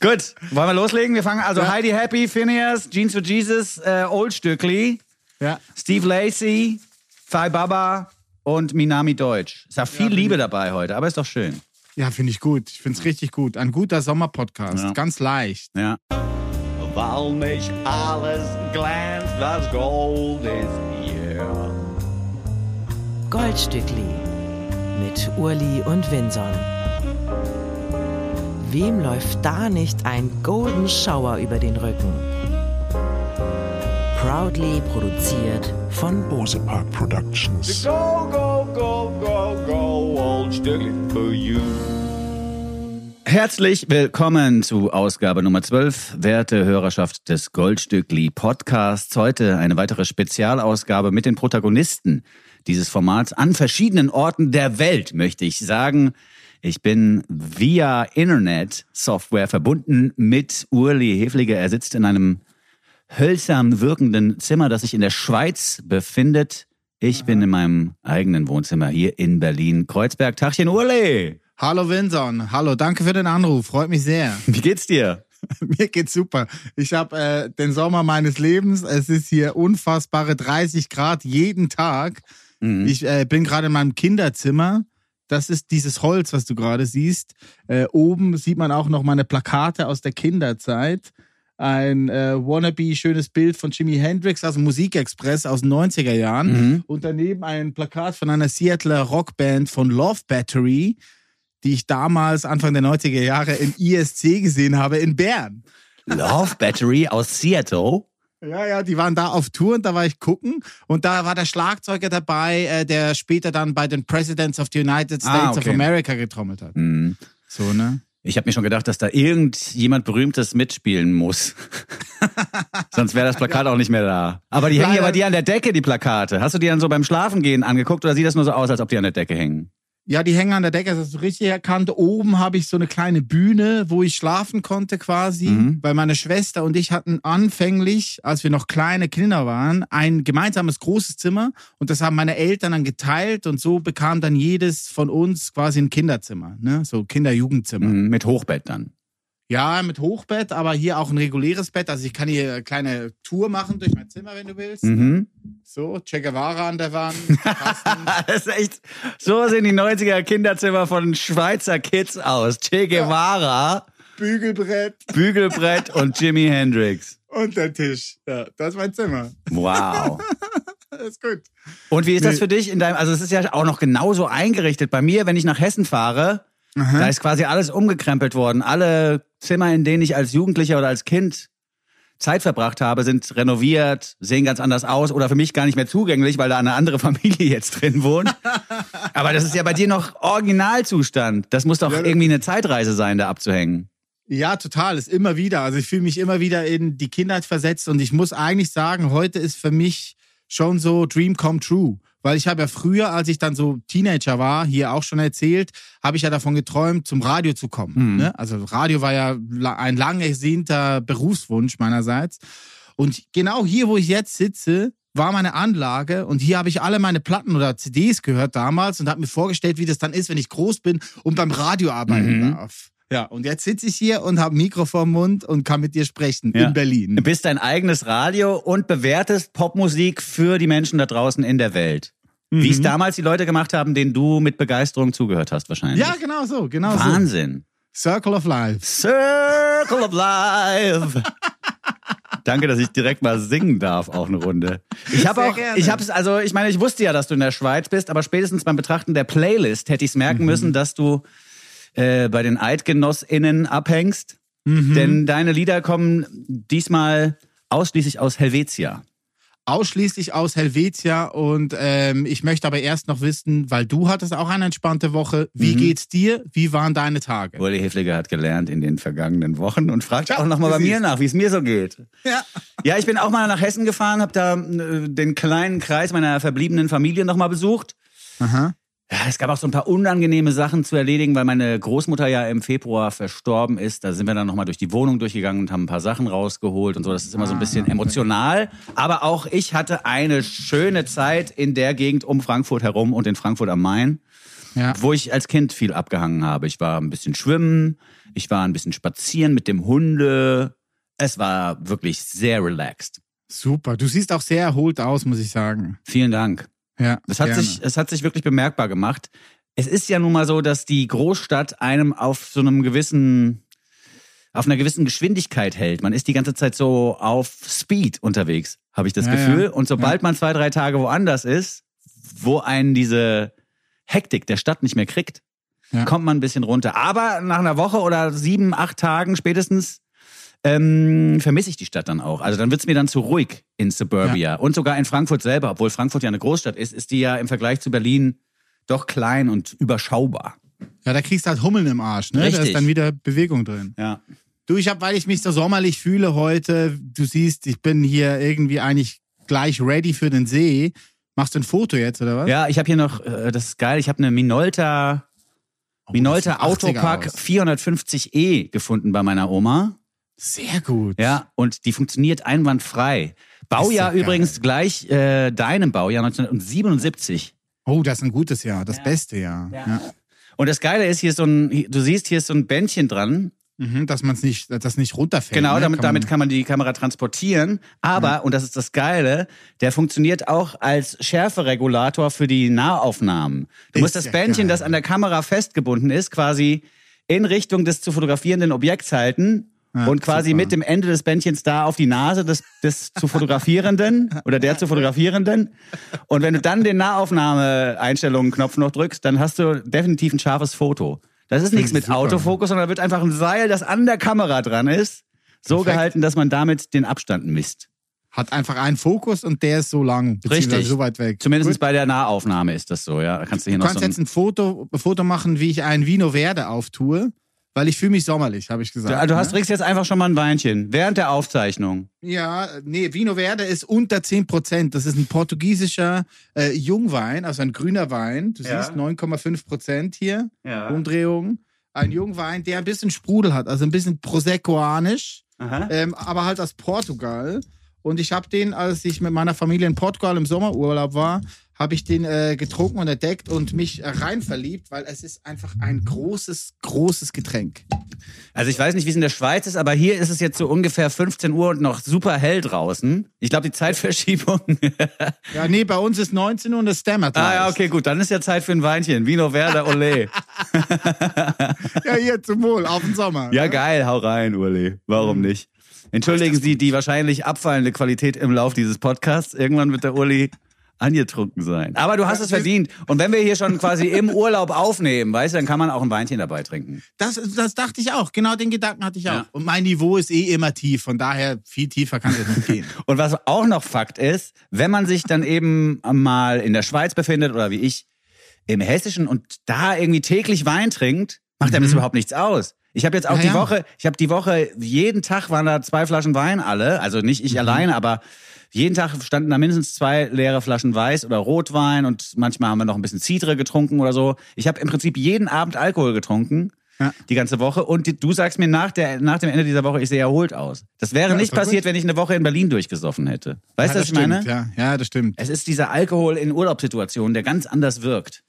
Gut, wollen wir loslegen? Wir fangen also Heidi Happy, Phineas, Jeans for Jesus, äh, Old Stückli, Ja. Steve Lacey, Thai Baba und Minami Deutsch. Ist ja viel Liebe dabei heute, aber ist doch schön. Ja, finde ich gut. Ich finde es richtig gut. Ein guter Sommerpodcast. Ja. Ganz leicht. Ja. Weil mich alles glänzt, was Gold ist hier. Goldstückli mit Urli und Vinson. Wem läuft da nicht ein Golden Shower über den Rücken? Proudly produziert von Bose Park Productions. Go, go, go, go, go, old for you. Herzlich willkommen zu Ausgabe Nummer 12, werte Hörerschaft des Goldstückli Podcasts. Heute eine weitere Spezialausgabe mit den Protagonisten dieses Formats an verschiedenen Orten der Welt, möchte ich sagen. Ich bin via Internet Software verbunden mit Urli Hefliger. Er sitzt in einem hölzern wirkenden Zimmer, das sich in der Schweiz befindet. Ich bin in meinem eigenen Wohnzimmer hier in Berlin. Kreuzberg. Tachchen Urli. Hallo Vinson. Hallo, danke für den Anruf. Freut mich sehr. Wie geht's dir? Mir geht's super. Ich habe äh, den Sommer meines Lebens. Es ist hier unfassbare 30 Grad jeden Tag. Mhm. Ich äh, bin gerade in meinem Kinderzimmer. Das ist dieses Holz, was du gerade siehst. Äh, oben sieht man auch noch meine Plakate aus der Kinderzeit. Ein äh, wannabe schönes Bild von Jimi Hendrix aus dem Musikexpress aus den 90er Jahren. Mhm. Und daneben ein Plakat von einer Seattler Rockband von Love Battery, die ich damals Anfang der 90er Jahre im ISC gesehen habe in Bern. Love Battery aus Seattle. Ja, ja, die waren da auf Tour und da war ich gucken und da war der Schlagzeuger dabei, äh, der später dann bei den Presidents of the United Ah, States okay. of America getrommelt hat. Mhm. So, ne? Ich habe mir schon gedacht, dass da irgendjemand Berühmtes mitspielen muss. Sonst wäre das Plakat auch nicht mehr da. Aber die hängen ja bei dir an der Decke, die Plakate. Hast du die dann so beim Schlafengehen angeguckt oder sieht das nur so aus, als ob die an der Decke hängen? Ja, die hängen an der Decke, das hast du richtig erkannt. Oben habe ich so eine kleine Bühne, wo ich schlafen konnte quasi, Mhm. weil meine Schwester und ich hatten anfänglich, als wir noch kleine Kinder waren, ein gemeinsames großes Zimmer und das haben meine Eltern dann geteilt und so bekam dann jedes von uns quasi ein Kinderzimmer, ne? so Kinder-Jugendzimmer. Mhm, mit Hochbett dann. Ja, mit Hochbett, aber hier auch ein reguläres Bett. Also ich kann hier eine kleine Tour machen durch mein Zimmer, wenn du willst. Mhm. So, Che Guevara an der Wand. Das ist echt, so sehen die 90er Kinderzimmer von Schweizer Kids aus. Che Guevara, Bügelbrett Bügelbrett und Jimi Hendrix. und der Tisch. Ja, das ist mein Zimmer. Wow. Das ist gut. Und wie ist das für dich in deinem, also es ist ja auch noch genauso eingerichtet. Bei mir, wenn ich nach Hessen fahre, da ist quasi alles umgekrempelt worden. Alle Zimmer, in denen ich als Jugendlicher oder als Kind Zeit verbracht habe, sind renoviert, sehen ganz anders aus oder für mich gar nicht mehr zugänglich, weil da eine andere Familie jetzt drin wohnt. Aber das ist ja bei dir noch Originalzustand. Das muss doch Ja, irgendwie eine Zeitreise sein, da abzuhängen. Ja, total. Ist immer wieder. Also ich fühle mich immer wieder in die Kindheit versetzt und ich muss eigentlich sagen, heute ist für mich schon so Dream come true. Weil ich habe ja früher, als ich dann so Teenager war, hier auch schon erzählt, habe ich ja davon geträumt, zum Radio zu kommen. Mhm. Ne? Also Radio war ja ein lang ersehnter Berufswunsch meinerseits. Und genau hier, wo ich jetzt sitze, war meine Anlage und hier habe ich alle meine Platten oder CDs gehört damals und habe mir vorgestellt, wie das dann ist, wenn ich groß bin und beim Radio arbeiten Mhm. darf. Ja, und jetzt sitze ich hier und habe ein Mikro vorm Mund und kann mit dir sprechen Ja. in Berlin. Du bist dein eigenes Radio und bewertest Popmusik für die Menschen da draußen in der Welt. Wie es damals die Leute gemacht haben, denen du mit Begeisterung zugehört hast, wahrscheinlich. Ja, genau so, genau Wahnsinn. so. Circle of Life. Circle of Life. Danke, dass ich direkt mal singen darf, auch eine Runde. Ich habe auch, gerne. ich habe es, also ich meine, ich wusste ja, dass du in der Schweiz bist, aber spätestens beim Betrachten der Playlist hätte ich es Mhm. merken müssen, dass du äh, bei den EidgenossInnen abhängst. Mhm. Denn deine Lieder kommen diesmal ausschließlich aus Helvetia. Ausschließlich aus Helvetia und ähm, ich möchte aber erst noch wissen, weil du hattest auch eine entspannte Woche. Wie Mhm. geht's dir? Wie waren deine Tage? Uli Hefliger hat gelernt in den vergangenen Wochen und fragt Ja, auch nochmal bei mir nach, wie es mir so geht. Ja. Ja, ich bin auch mal nach Hessen gefahren, habe da äh, den kleinen Kreis meiner verbliebenen Familie nochmal besucht. Aha. Ja, es gab auch so ein paar unangenehme Sachen zu erledigen, weil meine Großmutter ja im Februar verstorben ist. Da sind wir dann nochmal durch die Wohnung durchgegangen und haben ein paar Sachen rausgeholt und so. Das ist immer so ein bisschen emotional. Aber auch ich hatte eine schöne Zeit in der Gegend um Frankfurt herum und in Frankfurt am Main. Ja. wo ich als Kind viel abgehangen habe. Ich war ein bisschen schwimmen, ich war ein bisschen spazieren mit dem Hunde. Es war wirklich sehr relaxed. Super. Du siehst auch sehr erholt aus, muss ich sagen. Vielen Dank. Ja. Es hat, gerne. sich, es hat sich wirklich bemerkbar gemacht. Es ist ja nun mal so, dass die Großstadt einem auf so einem gewissen, auf einer gewissen Geschwindigkeit hält. Man ist die ganze Zeit so auf Speed unterwegs, habe ich das Ja, Gefühl. ja. Und sobald man zwei, drei Tage woanders ist, wo einen diese Hektik der Stadt nicht mehr kriegt, kommt man ein bisschen runter. Aber nach einer Woche oder sieben, acht Tagen spätestens ähm, vermisse ich die Stadt dann auch. Also dann wird's mir dann zu ruhig in Suburbia. Und sogar in Frankfurt selber, obwohl Frankfurt ja eine Großstadt ist, ist die ja im Vergleich zu Berlin doch klein und überschaubar. Ja, da kriegst du halt Hummeln im Arsch, ne? Da Richtig. ist dann wieder Bewegung drin. Ja. Du, ich habe, weil ich mich so sommerlich fühle heute, du siehst, ich bin hier irgendwie eigentlich gleich ready für den See. Machst du ein Foto jetzt, oder was? Ja, ich habe hier noch, äh, das ist geil, ich habe eine Minolta, Oh, Minolta das sieht 80er Autopack aus. 450e gefunden bei meiner Oma. Sehr gut. Ja, und die funktioniert einwandfrei. Baujahr ja übrigens gleich äh, deinem Baujahr 1977. Oh, das ist ein gutes Jahr, das beste Jahr. Ja. Und das Geile ist, hier ist so ein, du siehst, hier ist so ein Bändchen dran. Mhm, dass man es nicht, das nicht runterfällt. Genau, ne? damit, Kann man- damit kann man die Kamera transportieren. Aber, und das ist das Geile, der funktioniert auch als Schärferegulator für die Nahaufnahmen. Du Ist musst das ja Bändchen, geil. das an der Kamera festgebunden ist, quasi in Richtung des zu fotografierenden Objekts halten. Ja, und quasi super. mit dem Ende des Bändchens da auf die Nase des, des zu Fotografierenden oder der zu Fotografierenden. Und wenn du dann den Nahaufnahme-Einstellungen-Knopf noch drückst, dann hast du definitiv ein scharfes Foto. Das ist nichts mit super. Autofokus, sondern da wird einfach ein Seil, das an der Kamera dran ist, so Perfekt. gehalten, dass man damit den Abstand misst. Hat einfach einen Fokus und der ist so lang, beziehungsweise Richtig. so weit weg. Zumindest Gut. bei der Nahaufnahme ist das so, ja. Da kannst du hier Du noch kannst so jetzt ein Foto, Foto machen, wie ich ein Vino Verde auftue, weil ich fühle mich sommerlich, habe ich gesagt. du, du hast ne? trinkst jetzt einfach schon mal ein Weinchen während der Aufzeichnung. Ja, nee, Vino Verde ist unter 10%. Das ist ein portugiesischer äh, Jungwein, also ein grüner Wein. Du Ja. siehst 9,5% hier, Ja. Umdrehung. Ein Jungwein, der ein bisschen Sprudel hat, also ein bisschen Proseccoanisch, ähm, aber halt aus Portugal. Und ich habe den, als ich mit meiner Familie in Portugal im Sommerurlaub war, habe ich den äh, getrunken und entdeckt und mich äh, rein verliebt, weil es ist einfach ein großes, großes Getränk. Also ich weiß nicht, wie es in der Schweiz ist, aber hier ist es jetzt so ungefähr 15 Uhr und noch super hell draußen. Ich glaube, die Zeitverschiebung. Ja, nee, bei uns ist 19 Uhr und es dämmert. ah ja, okay, gut, dann ist ja Zeit für ein Weinchen. Vino Verde Ole. Ja, hier zum Wohl, auf den Sommer. Ja, geil, hau rein, Uli. Warum nicht? Entschuldigen Sie die wahrscheinlich abfallende Qualität im Lauf dieses Podcasts. Irgendwann wird der Uli angetrunken sein. Aber du hast es verdient. Und wenn wir hier schon quasi im Urlaub aufnehmen, weißt du, dann kann man auch ein Weinchen dabei trinken. Das, das dachte ich auch. Genau den Gedanken hatte ich auch. Ja. Und mein Niveau ist eh immer tief. Von daher viel tiefer kann es nicht gehen. Und was auch noch Fakt ist, wenn man sich dann eben mal in der Schweiz befindet oder wie ich im Hessischen und da irgendwie täglich Wein trinkt, macht einem das überhaupt nichts aus. Ich habe jetzt auch Ja, die ja. Woche, ich habe die Woche, jeden Tag waren da zwei Flaschen Wein alle, also nicht ich alleine, aber jeden Tag standen da mindestens zwei leere Flaschen Weiß oder Rotwein und manchmal haben wir noch ein bisschen Cidre getrunken oder so. Ich habe im Prinzip jeden Abend Alkohol getrunken. Ja. Die ganze Woche. Und die, du sagst mir nach, der, nach dem Ende dieser Woche, ich sehe erholt aus. Das wäre Ja, nicht ist doch gut. passiert, wenn ich eine Woche in Berlin durchgesoffen hätte. Weißt du, ja, was das ich meine? stimmt. Ja, ja, das stimmt. Es ist dieser Alkohol in Urlaubssituationen, der ganz anders wirkt.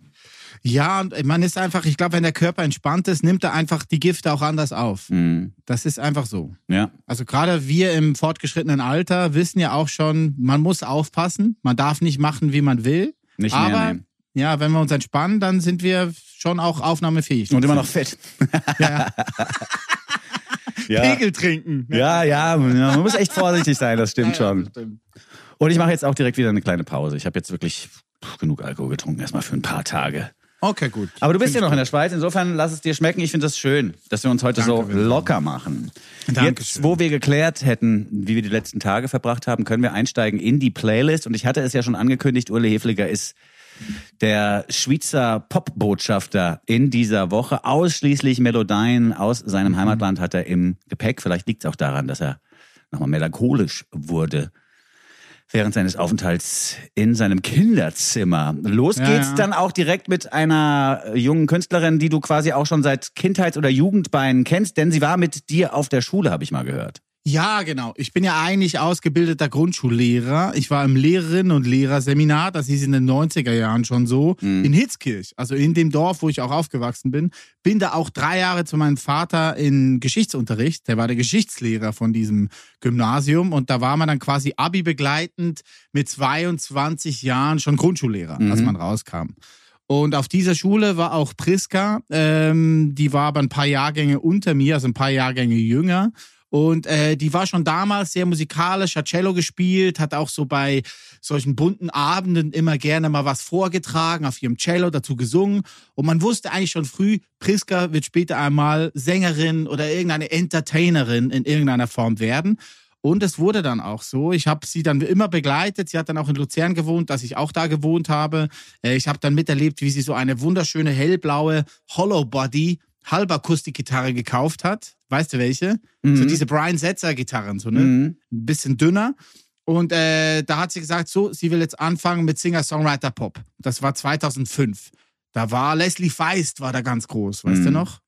Ja, und man ist einfach, ich glaube, wenn der Körper entspannt ist, nimmt er einfach die Gifte auch anders auf. Mhm. Das ist einfach so. Ja. Also gerade wir im fortgeschrittenen Alter wissen ja auch schon, man muss aufpassen. Man darf nicht machen, wie man will. Nicht Aber mehr nehmen. ja, wenn wir uns entspannen, dann sind wir schon auch aufnahmefähig. Und immer noch fett. Ja, Ja. Pegel trinken. Ja, ja, man muss echt vorsichtig sein, das stimmt Ja, ja, schon. das stimmt. Und ich mache jetzt auch direkt wieder eine kleine Pause. Ich habe jetzt wirklich genug Alkohol getrunken, erstmal für ein paar Tage. Okay, gut. Aber du bist ja noch in der Schweiz, insofern lass es dir schmecken. Ich finde das schön, dass wir uns heute Danke, so locker machen. Dankeschön. Jetzt, wo wir geklärt hätten, wie wir die letzten Tage verbracht haben, können wir einsteigen in die Playlist. Und ich hatte es ja schon angekündigt, Urle Hefliger ist der Schweizer Popbotschafter in dieser Woche. Ausschließlich Melodien aus Mhm. seinem Heimatland hat er im Gepäck. Vielleicht liegt es auch daran, dass er nochmal melancholisch wurde während seines Aufenthalts in seinem Kinderzimmer. Los Ja, geht's ja. dann auch direkt mit einer äh, jungen Künstlerin, die du quasi auch schon seit Kindheits- oder Jugendbeinen kennst, denn sie war mit dir auf der Schule, habe ich mal gehört. Ja, genau. Ich bin ja eigentlich ausgebildeter Grundschullehrer. Ich war im Lehrerinnen- und Lehrerseminar, das hieß in den 90er Jahren schon so, Mhm. in Hitzkirch, also in dem Dorf, wo ich auch aufgewachsen bin. Bin da auch drei Jahre zu meinem Vater in Geschichtsunterricht. Der war der Geschichtslehrer von diesem Gymnasium und da war man dann quasi Abi begleitend mit 22 Jahren schon Grundschullehrer, als Mhm. man rauskam. Und auf dieser Schule war auch Priska, ähm, die war aber ein paar Jahrgänge unter mir, also ein paar Jahrgänge jünger. Und äh, die war schon damals sehr musikalisch, hat Cello gespielt, hat auch so bei solchen bunten Abenden immer gerne mal was vorgetragen, auf ihrem Cello dazu gesungen. Und man wusste eigentlich schon früh, Priska wird später einmal Sängerin oder irgendeine Entertainerin in irgendeiner Form werden. Und es wurde dann auch so. Ich habe sie dann immer begleitet. Sie hat dann auch in Luzern gewohnt, dass ich auch da gewohnt habe. Äh, Ich habe dann miterlebt, wie sie so eine wunderschöne hellblaue Hollow Body Halbakustikgitarre gekauft hat. Weißt du welche? So diese Brian Setzer Gitarren, so ne? Mhm. Ein bisschen dünner. Und äh, da hat sie gesagt, so, sie will jetzt anfangen mit Singer-Songwriter-Pop. Das war 2005. Da war Leslie Feist, war da ganz groß, weißt Mhm. du noch?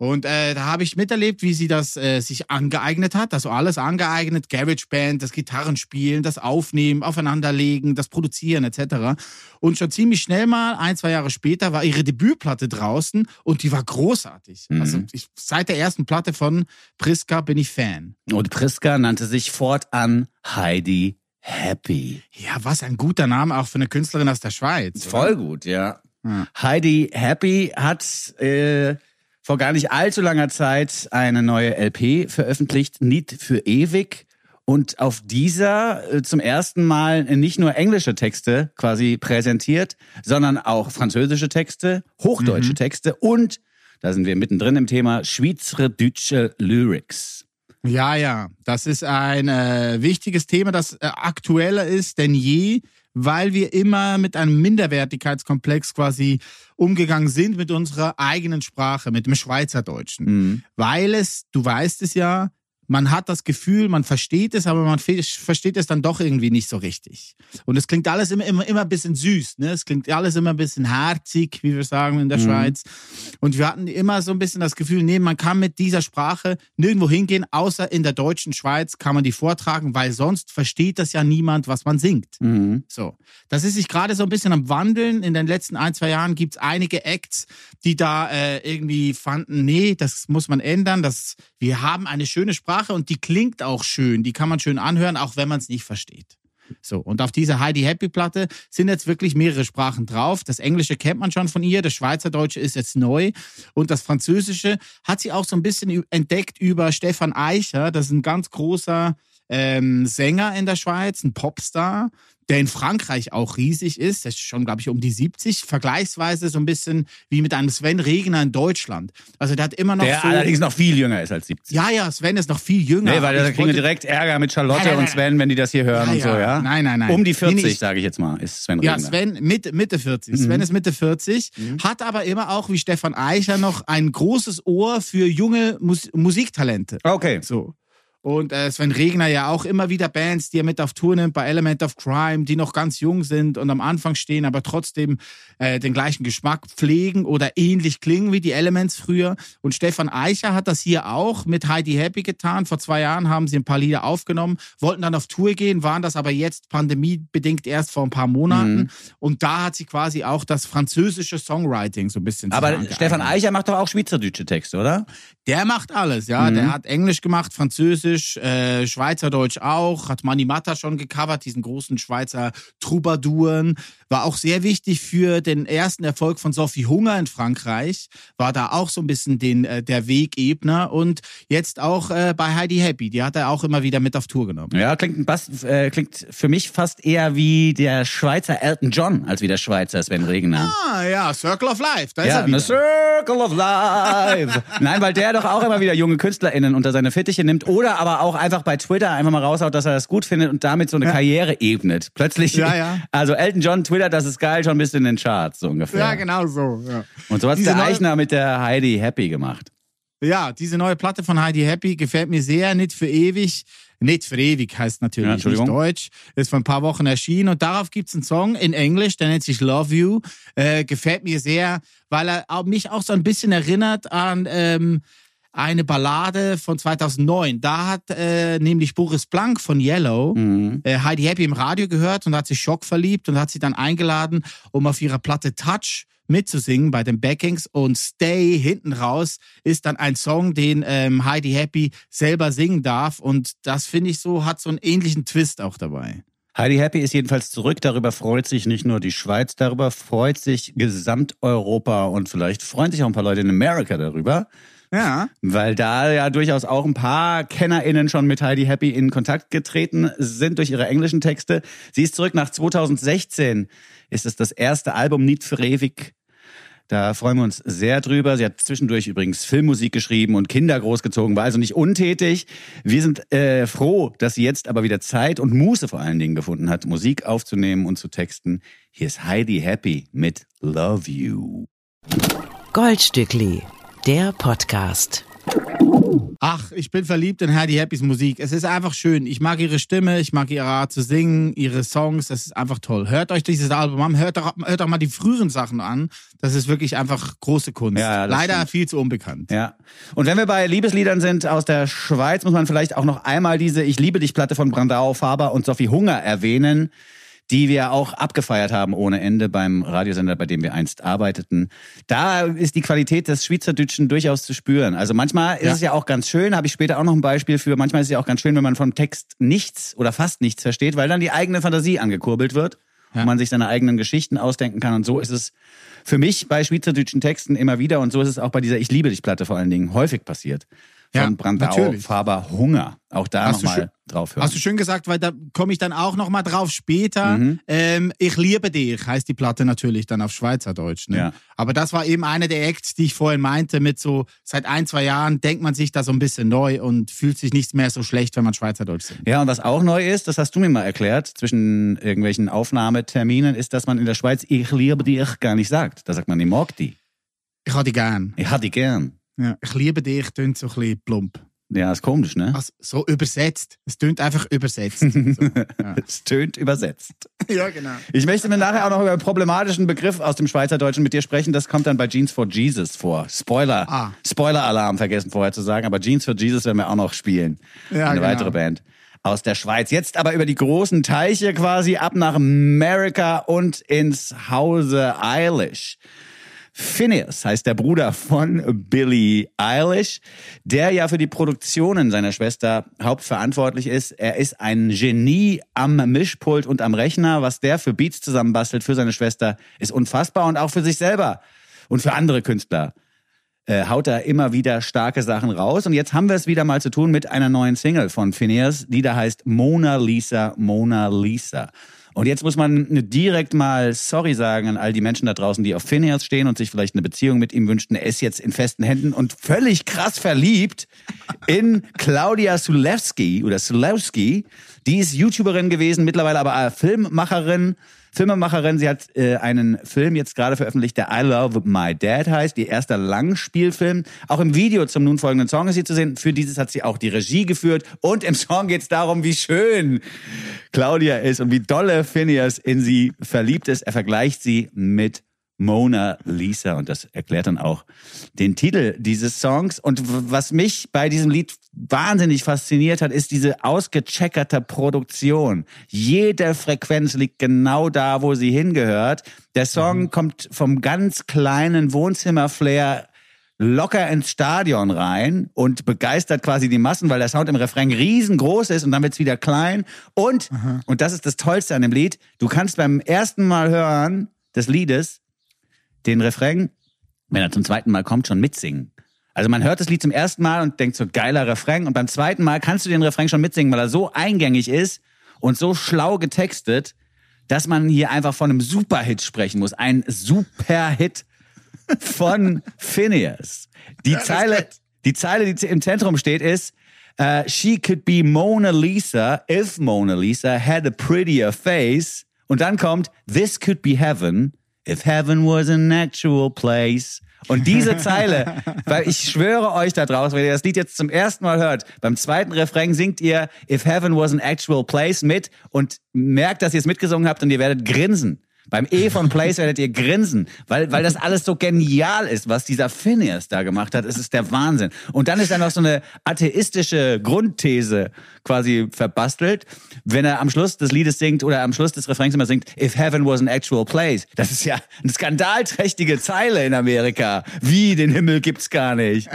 Und äh, da habe ich miterlebt, wie sie das äh, sich angeeignet hat, also alles angeeignet, Garage Band, das Gitarrenspielen, das Aufnehmen, Aufeinanderlegen, das Produzieren etc. Und schon ziemlich schnell mal, ein, zwei Jahre später, war ihre Debütplatte draußen und die war großartig. Mhm. Also ich, seit der ersten Platte von Priska bin ich Fan. Und Priska nannte sich fortan Heidi Happy. Ja, was ein guter Name auch für eine Künstlerin aus der Schweiz. oder? Voll gut, ja. Ja. Heidi Happy hat äh, vor gar nicht allzu langer Zeit eine neue LP veröffentlicht, Niet für ewig. Und auf dieser äh, zum ersten Mal nicht nur englische Texte quasi präsentiert, sondern auch französische Texte, hochdeutsche Texte und, da sind wir mittendrin im Thema, schweizerdeutsche Lyrics. Ja, ja, das ist ein äh, wichtiges Thema, das äh, aktueller ist denn je, weil wir immer mit einem Minderwertigkeitskomplex quasi umgegangen sind mit unserer eigenen Sprache, mit dem Schweizerdeutschen. Mhm. Weil es, du weißt es ja, man hat das Gefühl, man versteht es, aber man versteht es dann doch irgendwie nicht so richtig. Und es klingt alles immer, immer, immer ein bisschen süß, ne? Es klingt alles immer ein bisschen herzig, wie wir sagen in der Mhm. Schweiz. Und wir hatten immer so ein bisschen das Gefühl, nee, man kann mit dieser Sprache nirgendwo hingehen, außer in der deutschen Schweiz kann man die vortragen, weil sonst versteht das ja niemand, was man singt. Mhm. So, das ist sich gerade so ein bisschen am Wandeln. In den letzten ein, zwei Jahren gibt's einige Acts, die da äh, irgendwie fanden, nee, das muss man ändern. Das, wir haben eine schöne Sprache und die klingt auch schön. Die kann man schön anhören, auch wenn man es nicht versteht. So, und auf dieser Heidi Happy Platte sind jetzt wirklich mehrere Sprachen drauf. Das Englische kennt man schon von ihr, das Schweizerdeutsche ist jetzt neu und das Französische hat sie auch so ein bisschen entdeckt über Stefan Eicher. Das ist ein ganz großer ähm, Sänger in der Schweiz, ein Popstar, der in Frankreich auch riesig ist. Der ist schon, glaube ich, um die 70. Vergleichsweise so ein bisschen wie mit einem Sven Regner in Deutschland. Also der hat immer noch Der so... allerdings noch viel jünger ist als 70. ja, ja, Sven ist noch viel jünger. Nee, weil da kriegen wir direkt Ärger mit Charlotte Nein, nein, und nein. Sven, wenn die das hier hören Ja, und so, ja. ja? Nein, nein, nein. Um die Nee, 40, nee, sage ich jetzt mal, ist Sven Ja, Regner. Sven Mitte, Mitte 40. Sven ist Mitte 40, hat aber immer auch wie Stefan Eicher noch ein großes Ohr für junge Mus Musiktalente. Okay. So. Und äh, Sven Regner ja auch immer wieder Bands, die er mit auf Tour nimmt bei Element of Crime, die noch ganz jung sind und am Anfang stehen, aber trotzdem äh, den gleichen Geschmack pflegen oder ähnlich klingen wie die Elements früher. Und Stefan Eicher hat das hier auch mit Heidi Happy getan. Vor zwei Jahren haben sie ein paar Lieder aufgenommen, wollten dann auf Tour gehen, waren das aber jetzt pandemiebedingt erst vor ein paar Monaten. Mhm. Und da hat sie quasi auch das französische Songwriting so ein bisschen Aber. Stefan Eicher macht doch auch schweizerdeutsche Texte, oder? Der macht alles, ja. Mhm. Der hat Englisch gemacht, Französisch, äh, Schweizerdeutsch auch, hat Mani Matta schon gecovert, diesen großen Schweizer Troubadouren. War auch sehr wichtig für den ersten Erfolg von Sophie Hunger in Frankreich. War da auch so ein bisschen den, äh, der Wegebner und jetzt auch äh, bei Heidi Happy. Die hat er auch immer wieder mit auf Tour genommen. Ja, klingt, äh, klingt für mich fast eher wie der Schweizer Elton John als wie der Schweizer Sven Regner. Ah ja, Circle of Life, da ist Ja, er wieder. Circle of Life. Nein, weil der doch auch immer wieder junge KünstlerInnen unter seine Fittiche nimmt oder aber auch einfach bei Twitter einfach mal raushaut, dass er das gut findet und damit so eine Karriere ebnet. Plötzlich, Ja, ja. also Elton John twittert, das ist geil, schon bist du in den Charts, so ungefähr. ja, genau so. Ja. Und so hat der Eichner mit der Heidi Happy gemacht. Ja, diese neue Platte von Heidi Happy gefällt mir sehr. Nicht für ewig. Nicht für ewig heißt Ja, natürlich nicht Entschuldigung. Deutsch. Ist vor ein paar Wochen erschienen und darauf gibt's einen Song in Englisch, der nennt sich Love You. Äh, gefällt mir sehr, weil er mich auch so ein bisschen erinnert an ähm, eine Ballade von 2009. Da hat äh, nämlich Boris Blank von Yellow Mhm. äh, Heidi Happy im Radio gehört und hat sich Schock verliebt und hat sie dann eingeladen, um auf ihrer Platte Touch mitzusingen bei den Backings und Stay hinten raus ist dann ein Song, den ähm, Heidi Happy selber singen darf und das finde ich so, hat so einen ähnlichen Twist auch dabei. Heidi Happy ist jedenfalls zurück. Darüber freut sich nicht nur die Schweiz, darüber freut sich Gesamteuropa und vielleicht freuen sich auch ein paar Leute in Amerika darüber. Ja. Weil da ja durchaus auch ein paar KennerInnen schon mit Heidi Happy in Kontakt getreten sind durch ihre englischen Texte. Sie ist zurück nach 2016. Ist es das erste Album Niet für ewig. Da freuen wir uns sehr drüber. Sie hat zwischendurch übrigens Filmmusik geschrieben und Kinder großgezogen, war also nicht untätig. Wir sind äh, froh, dass sie jetzt aber wieder Zeit und Muße vor allen Dingen gefunden hat, Musik aufzunehmen und zu texten. Hier ist Heidi Happy mit Love You. Goldstückli, der Podcast. Ach, ich bin verliebt in Heidi Happys Musik. Es ist einfach schön. Ich mag ihre Stimme, ich mag ihre Art zu singen, ihre Songs. Das ist einfach toll. Hört euch dieses Album an, hört doch, hört doch mal die früheren Sachen an. Das ist wirklich einfach große Kunst. Ja, Leider stimmt. viel zu unbekannt. Ja. Und wenn wir bei Liebesliedern sind aus der Schweiz, muss man vielleicht auch noch einmal diese Ich liebe dich Platte von Brandau, Faber und Sophie Hunger erwähnen, die wir auch abgefeiert haben ohne Ende beim Radiosender, bei dem wir einst arbeiteten. Da ist die Qualität des Schweizerdeutschen durchaus zu spüren. Also manchmal ist Ja. es ja auch ganz schön, habe ich später auch noch ein Beispiel für, manchmal ist es ja auch ganz schön, wenn man vom Text nichts oder fast nichts versteht, weil dann die eigene Fantasie angekurbelt wird Ja. und man sich seine eigenen Geschichten ausdenken kann. Und so ist es für mich bei schweizerdeutschen Texten immer wieder und so ist es auch bei dieser Ich liebe dich Platte vor allen Dingen häufig passiert. Von Ja, Brandau, natürlich. Faber, Hunger. Auch da nochmal drauf hören. Hast du schön gesagt, weil da komme ich dann auch noch mal drauf später. Mhm. Ähm, ich liebe dich heißt die Platte natürlich dann auf Schweizerdeutsch. Ne? Ja. Aber das war eben eine der Acts, die ich vorhin meinte, mit so seit ein, zwei Jahren denkt man sich da so ein bisschen neu und fühlt sich nicht mehr so schlecht, wenn man Schweizerdeutsch singt. Ja, und was auch neu ist, das hast du mir mal erklärt, zwischen irgendwelchen Aufnahmeterminen, ist, dass man in der Schweiz Ich liebe dich gar nicht sagt. Da sagt man, ich mag die. Ich dich gern. Ich hatte gern. Ja. Ich liebe dich, tönt so ein bisschen plump. Ja, ist komisch, ne? Also, so übersetzt. Es tönt einfach übersetzt. so. ja. Es tönt übersetzt. ja, genau. Ich möchte mir nachher auch noch über einen problematischen Begriff aus dem Schweizerdeutschen mit dir sprechen. Das kommt dann bei Jeans for Jesus vor. Spoiler. Ah. Spoiler-Alarm vergessen vorher zu sagen. Aber Jeans for Jesus werden wir auch noch spielen. Ja, Eine genau. weitere Band aus der Schweiz. Jetzt aber über die großen Teiche quasi ab nach Amerika und ins Hause Eilish. Phineas heißt der Bruder von Billie Eilish, der ja für die Produktionen seiner Schwester hauptverantwortlich ist. Er ist ein Genie am Mischpult und am Rechner. Was der für Beats zusammenbastelt für seine Schwester, ist unfassbar und auch für sich selber und für andere Künstler äh, haut er immer wieder starke Sachen raus. Und jetzt haben wir es wieder mal zu tun mit einer neuen Single von Phineas, die da heißt Mona Lisa, Mona Lisa. Und jetzt muss man direkt mal sorry sagen an all die Menschen da draußen, die auf Phineas stehen und sich vielleicht eine Beziehung mit ihm wünschten. Er ist jetzt in festen Händen und völlig krass verliebt in Claudia Sulewski oder Sulewski. Die ist YouTuberin gewesen, mittlerweile aber Filmmacherin. Filmemacherin, sie hat äh, einen Film jetzt gerade veröffentlicht, der I Love My Dad heißt, ihr erster Langspielfilm. Auch im Video zum nun folgenden Song ist sie zu sehen. Für dieses hat sie auch die Regie geführt und im Song geht es darum, wie schön Claudia ist und wie dolle Phineas in sie verliebt ist. Er vergleicht sie mit Mona Lisa und das erklärt dann auch den Titel dieses Songs. Und was mich bei diesem Lied wahnsinnig fasziniert hat, ist diese ausgecheckerte Produktion. Jede Frequenz liegt genau da, wo sie hingehört. Der Song kommt vom ganz kleinen Wohnzimmer-Flair locker ins Stadion rein und begeistert quasi die Massen, weil der Sound im Refrain riesengroß ist und dann wird's wieder klein. Und, und das ist das Tollste an dem Lied, du kannst beim ersten Mal hören des Liedes den Refrain, wenn er zum zweiten Mal kommt, schon mitsingen. Also man hört das Lied zum ersten Mal und denkt so geiler Refrain und beim zweiten Mal kannst du den Refrain schon mitsingen, weil er so eingängig ist und so schlau getextet, dass man hier einfach von einem Superhit sprechen muss. Ein Superhit von Phineas. Die Zeile, die Zeile, die im Zentrum steht, ist äh, She could be Mona Lisa if Mona Lisa had a prettier face. Und dann kommt This could be heaven if heaven was an actual place. Und diese Zeile, weil ich schwöre euch da draußen, wenn ihr das Lied jetzt zum ersten Mal hört, beim zweiten Refrain singt ihr If heaven was an actual place mit und merkt, dass ihr es mitgesungen habt und ihr werdet grinsen. Beim E von Place werdet ihr grinsen, weil, weil das alles so genial ist, was dieser Phineas da gemacht hat. Es ist der Wahnsinn. Und dann ist da noch so eine atheistische Grundthese quasi verbastelt, wenn er am Schluss des Liedes singt oder am Schluss des Refrains immer singt, If Heaven was an actual place. Das ist ja eine skandalträchtige Zeile in Amerika. Wie, den Himmel gibt's gar nicht.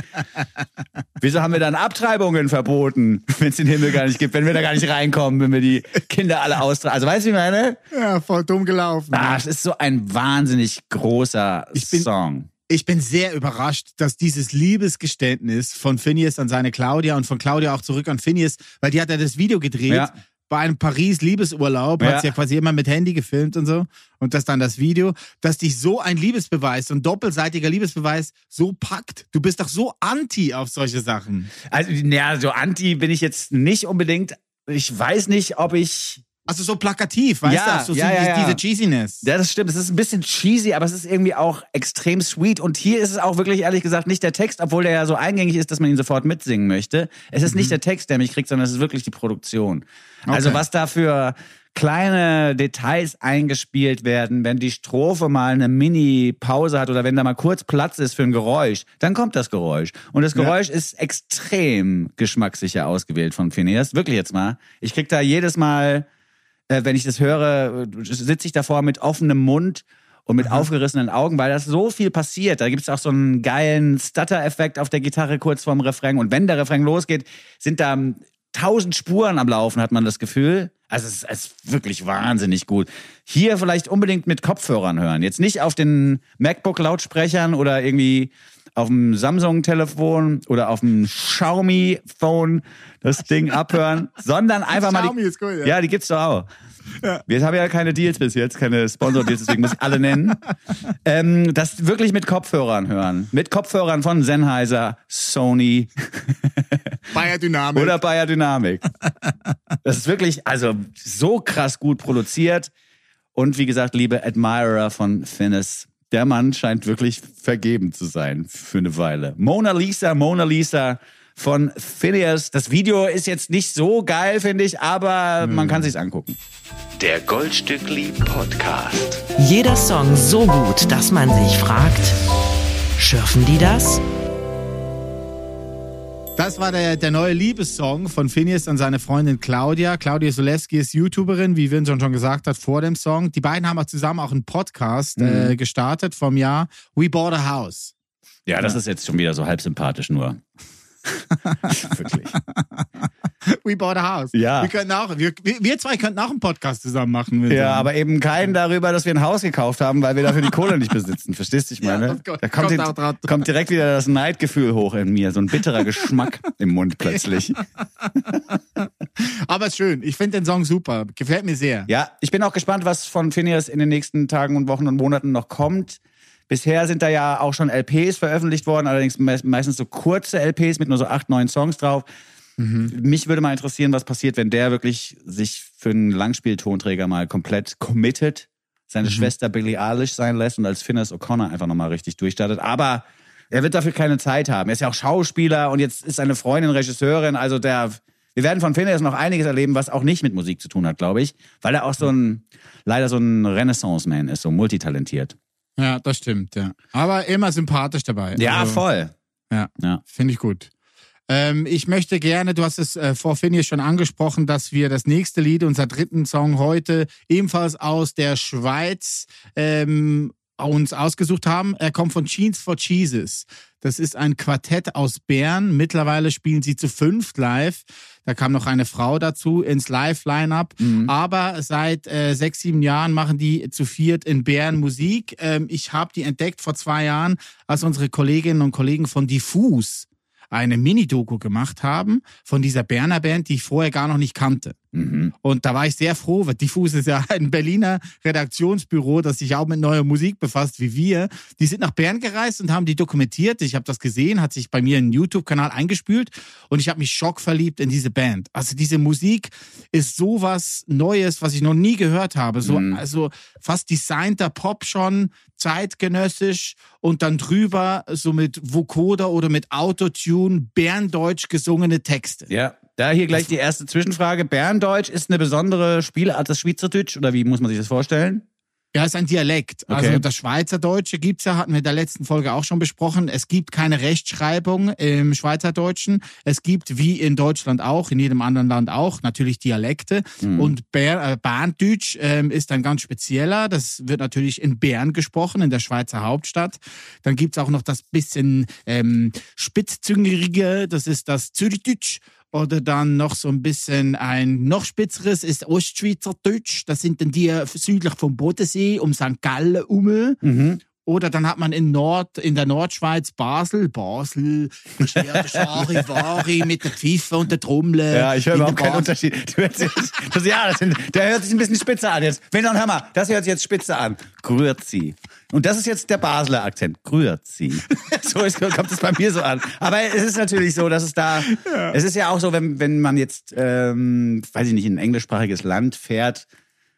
Wieso haben wir dann Abtreibungen verboten, wenn es den Himmel gar nicht gibt, wenn wir da gar nicht reinkommen, wenn wir die Kinder alle austragen? Also weißt du, wie ich meine? Ja, voll dumm gelaufen. Ah, es ist so ein wahnsinnig großer Ich bin- Song. Ich bin sehr überrascht, dass dieses Liebesgeständnis von Phineas an seine Claudia und von Claudia auch zurück an Phineas, weil die hat ja das Video gedreht. Ja. Bei einem Paris-Liebesurlaub Ja. hat sie ja quasi immer mit Handy gefilmt und so. Und das dann das Video, dass dich so ein Liebesbeweis, so ein doppelseitiger Liebesbeweis so packt. Du bist doch so anti auf solche Sachen. Also, naja, so anti bin ich jetzt nicht unbedingt. Ich weiß nicht, ob ich Also so plakativ, weißt Ja, du? So, ja, ja, diese- ja. diese Cheesiness. Ja, das stimmt. Es ist ein bisschen cheesy, aber es ist irgendwie auch extrem sweet. Und hier ist es auch wirklich, ehrlich gesagt, nicht der Text, obwohl der ja so eingängig ist, dass man ihn sofort mitsingen möchte. Es ist nicht der Text, der mich kriegt, sondern es ist wirklich die Produktion. Also Okay. was da für kleine Details eingespielt werden, wenn die Strophe mal eine Mini-Pause hat oder wenn da mal kurz Platz ist für ein Geräusch, dann kommt das Geräusch. Und das Geräusch ist extrem geschmackssicher ausgewählt von Phineas. Wirklich jetzt mal. Ich krieg da jedes Mal äh, wenn ich das höre, sitze ich davor mit offenem Mund und mit aufgerissenen Augen, weil das so viel passiert. Da gibt's auch so einen geilen Stutter-Effekt auf der Gitarre kurz vorm Refrain. Und wenn der Refrain losgeht, sind da ähm, tausend Spuren am Laufen, hat man das Gefühl. Also es ist, es ist wirklich wahnsinnig gut. Hier vielleicht unbedingt mit Kopfhörern hören. Jetzt nicht auf den MacBook-Lautsprechern oder irgendwie auf dem Samsung-Telefon oder auf dem Xiaomi-Phone das Ding abhören, sondern einfach mal Xiaomi ist cool, ja. ja, die gibt's doch auch. Wir haben ja keine Deals bis jetzt, keine Sponsor-Deals, deswegen muss ich alle nennen. Ähm, das wirklich mit Kopfhörern hören. Mit Kopfhörern von Sennheiser, Sony Bayer Dynamik. oder Bayer Dynamic. Das ist wirklich, also so krass gut produziert. Und wie gesagt, liebe Admirer von Finnes, der Mann scheint wirklich vergeben zu sein für eine Weile. Mona Lisa, Mona Lisa von Phineas. Das Video ist jetzt nicht so geil, finde ich, aber man kann sich's angucken. Der Goldstückli Podcast. Jeder Song so gut, dass man sich fragt, schürfen die das? Das war der, der neue Liebessong von Phineas an seine Freundin Claudia. Claudia Solewski ist YouTuberin, wie Vincent schon gesagt hat, vor dem Song. Die beiden haben auch zusammen auch einen Podcast äh, gestartet vom Jahr We Bought a House. Ja, das ist jetzt schon wieder so halb sympathisch nur. wirklich. We Bought a House. Ja. Wir, könnten auch, wir, wir zwei könnten auch einen Podcast zusammen machen. Ja, aber eben keinen darüber, dass wir ein Haus gekauft haben, weil wir dafür die Kohle nicht besitzen. Verstehst du, ich meine? Ja, kommt- da kommt, kommt drauf. kommt direkt wieder das Neidgefühl hoch in mir, so ein bitterer Geschmack im Mund plötzlich. Aber ist schön. Ich finde den Song super. Gefällt mir sehr. Ja, ich bin auch gespannt, was von Phineas in den nächsten Tagen und Wochen und Monaten noch kommt. Bisher sind da ja auch schon LPs veröffentlicht worden, allerdings me meistens so kurze LPs mit nur so acht, neun Songs drauf. Mich würde mal interessieren, was passiert, wenn der wirklich sich für einen Langspieltonträger mal komplett committet, seine Schwester Billie Eilish sein lässt und als Phineas O'Connor einfach nochmal richtig durchstartet. Aber er wird dafür keine Zeit haben. Er ist ja auch Schauspieler und jetzt ist seine Freundin Regisseurin. Also der, wir werden von Phineas noch einiges erleben, was auch nicht mit Musik zu tun hat, glaube ich, weil er auch so ein, leider so ein Renaissance-Man ist, so multitalentiert. Ja, das stimmt, ja. Aber immer sympathisch dabei. Ja, Also, voll. Ja, Ja. finde ich gut. Ähm, ich möchte gerne, du hast es äh, vor Phineas schon angesprochen, dass wir das nächste Lied, unser dritten Song heute, ebenfalls aus der Schweiz ähm, uns ausgesucht haben. Er kommt von Jeans for Jesus. Das ist ein Quartett aus Bern. Mittlerweile spielen sie zu fünft live. Da kam noch eine Frau dazu ins Live-Line-Up. Aber seit äh, sechs, sieben Jahren machen die zu viert in Bern Musik. Ähm, ich habe die entdeckt vor zwei Jahren, als unsere Kolleginnen und Kollegen von Diffus eine Mini-Doku gemacht haben von dieser Berner Band, die ich vorher gar noch nicht kannte. Mhm. Und da war ich sehr froh, weil Diffus ist ja ein Berliner Redaktionsbüro, das sich auch mit neuer Musik befasst wie wir. Die sind nach Bern gereist und haben die dokumentiert. Ich habe das gesehen, hat sich bei mir in YouTube-Kanal eingespült und ich habe mich schockverliebt in diese Band. Also diese Musik ist sowas Neues, was ich noch nie gehört habe. So, Mhm. Also fast designter Pop schon, zeitgenössisch und dann drüber so mit Vocoder oder mit Autotune Berndeutsch gesungene Texte. Ja, da hier gleich die erste Zwischenfrage. Berndeutsch ist eine besondere Spielart des Schweizerdeutsch oder wie muss man sich das vorstellen? Ja, ist ein Dialekt. Okay. Also das Schweizerdeutsche gibt's ja, hatten wir in der letzten Folge auch schon besprochen. Es gibt keine Rechtschreibung im Schweizerdeutschen. Es gibt, wie in Deutschland auch, in jedem anderen Land auch, natürlich Dialekte. Mhm. Und Bär, äh, Berndeutsch ähm, ist ein ganz spezieller. Das wird natürlich in Bern gesprochen, in der Schweizer Hauptstadt. Dann gibt's auch noch das bisschen ähm, spitzzüngerige, das ist das Zürichdeutsch. Oder dann noch so ein bisschen ein noch spitzeres ist Ostschweizerdeutsch. Das sind dann die südlich vom Bodensee um St. Gallen um. Mhm. Oder dann hat man in Nord, in der Nordschweiz Basel, Basel, ja Schari-Wari mit der Pfeife und der Trommel. Ja, ich höre überhaupt keinen. Unterschied. Hörst das, ja, das sind, der hört sich ein bisschen spitze an jetzt. Wenn dann hör mal, das hört sich jetzt spitze an. Grüezi. Und das ist jetzt der Basler Akzent. Grüezi. So ist, kommt es bei mir so an. Aber es ist natürlich so, dass es da, es ist ja auch so, wenn, wenn man jetzt, ähm, weiß ich nicht, in ein englischsprachiges Land fährt,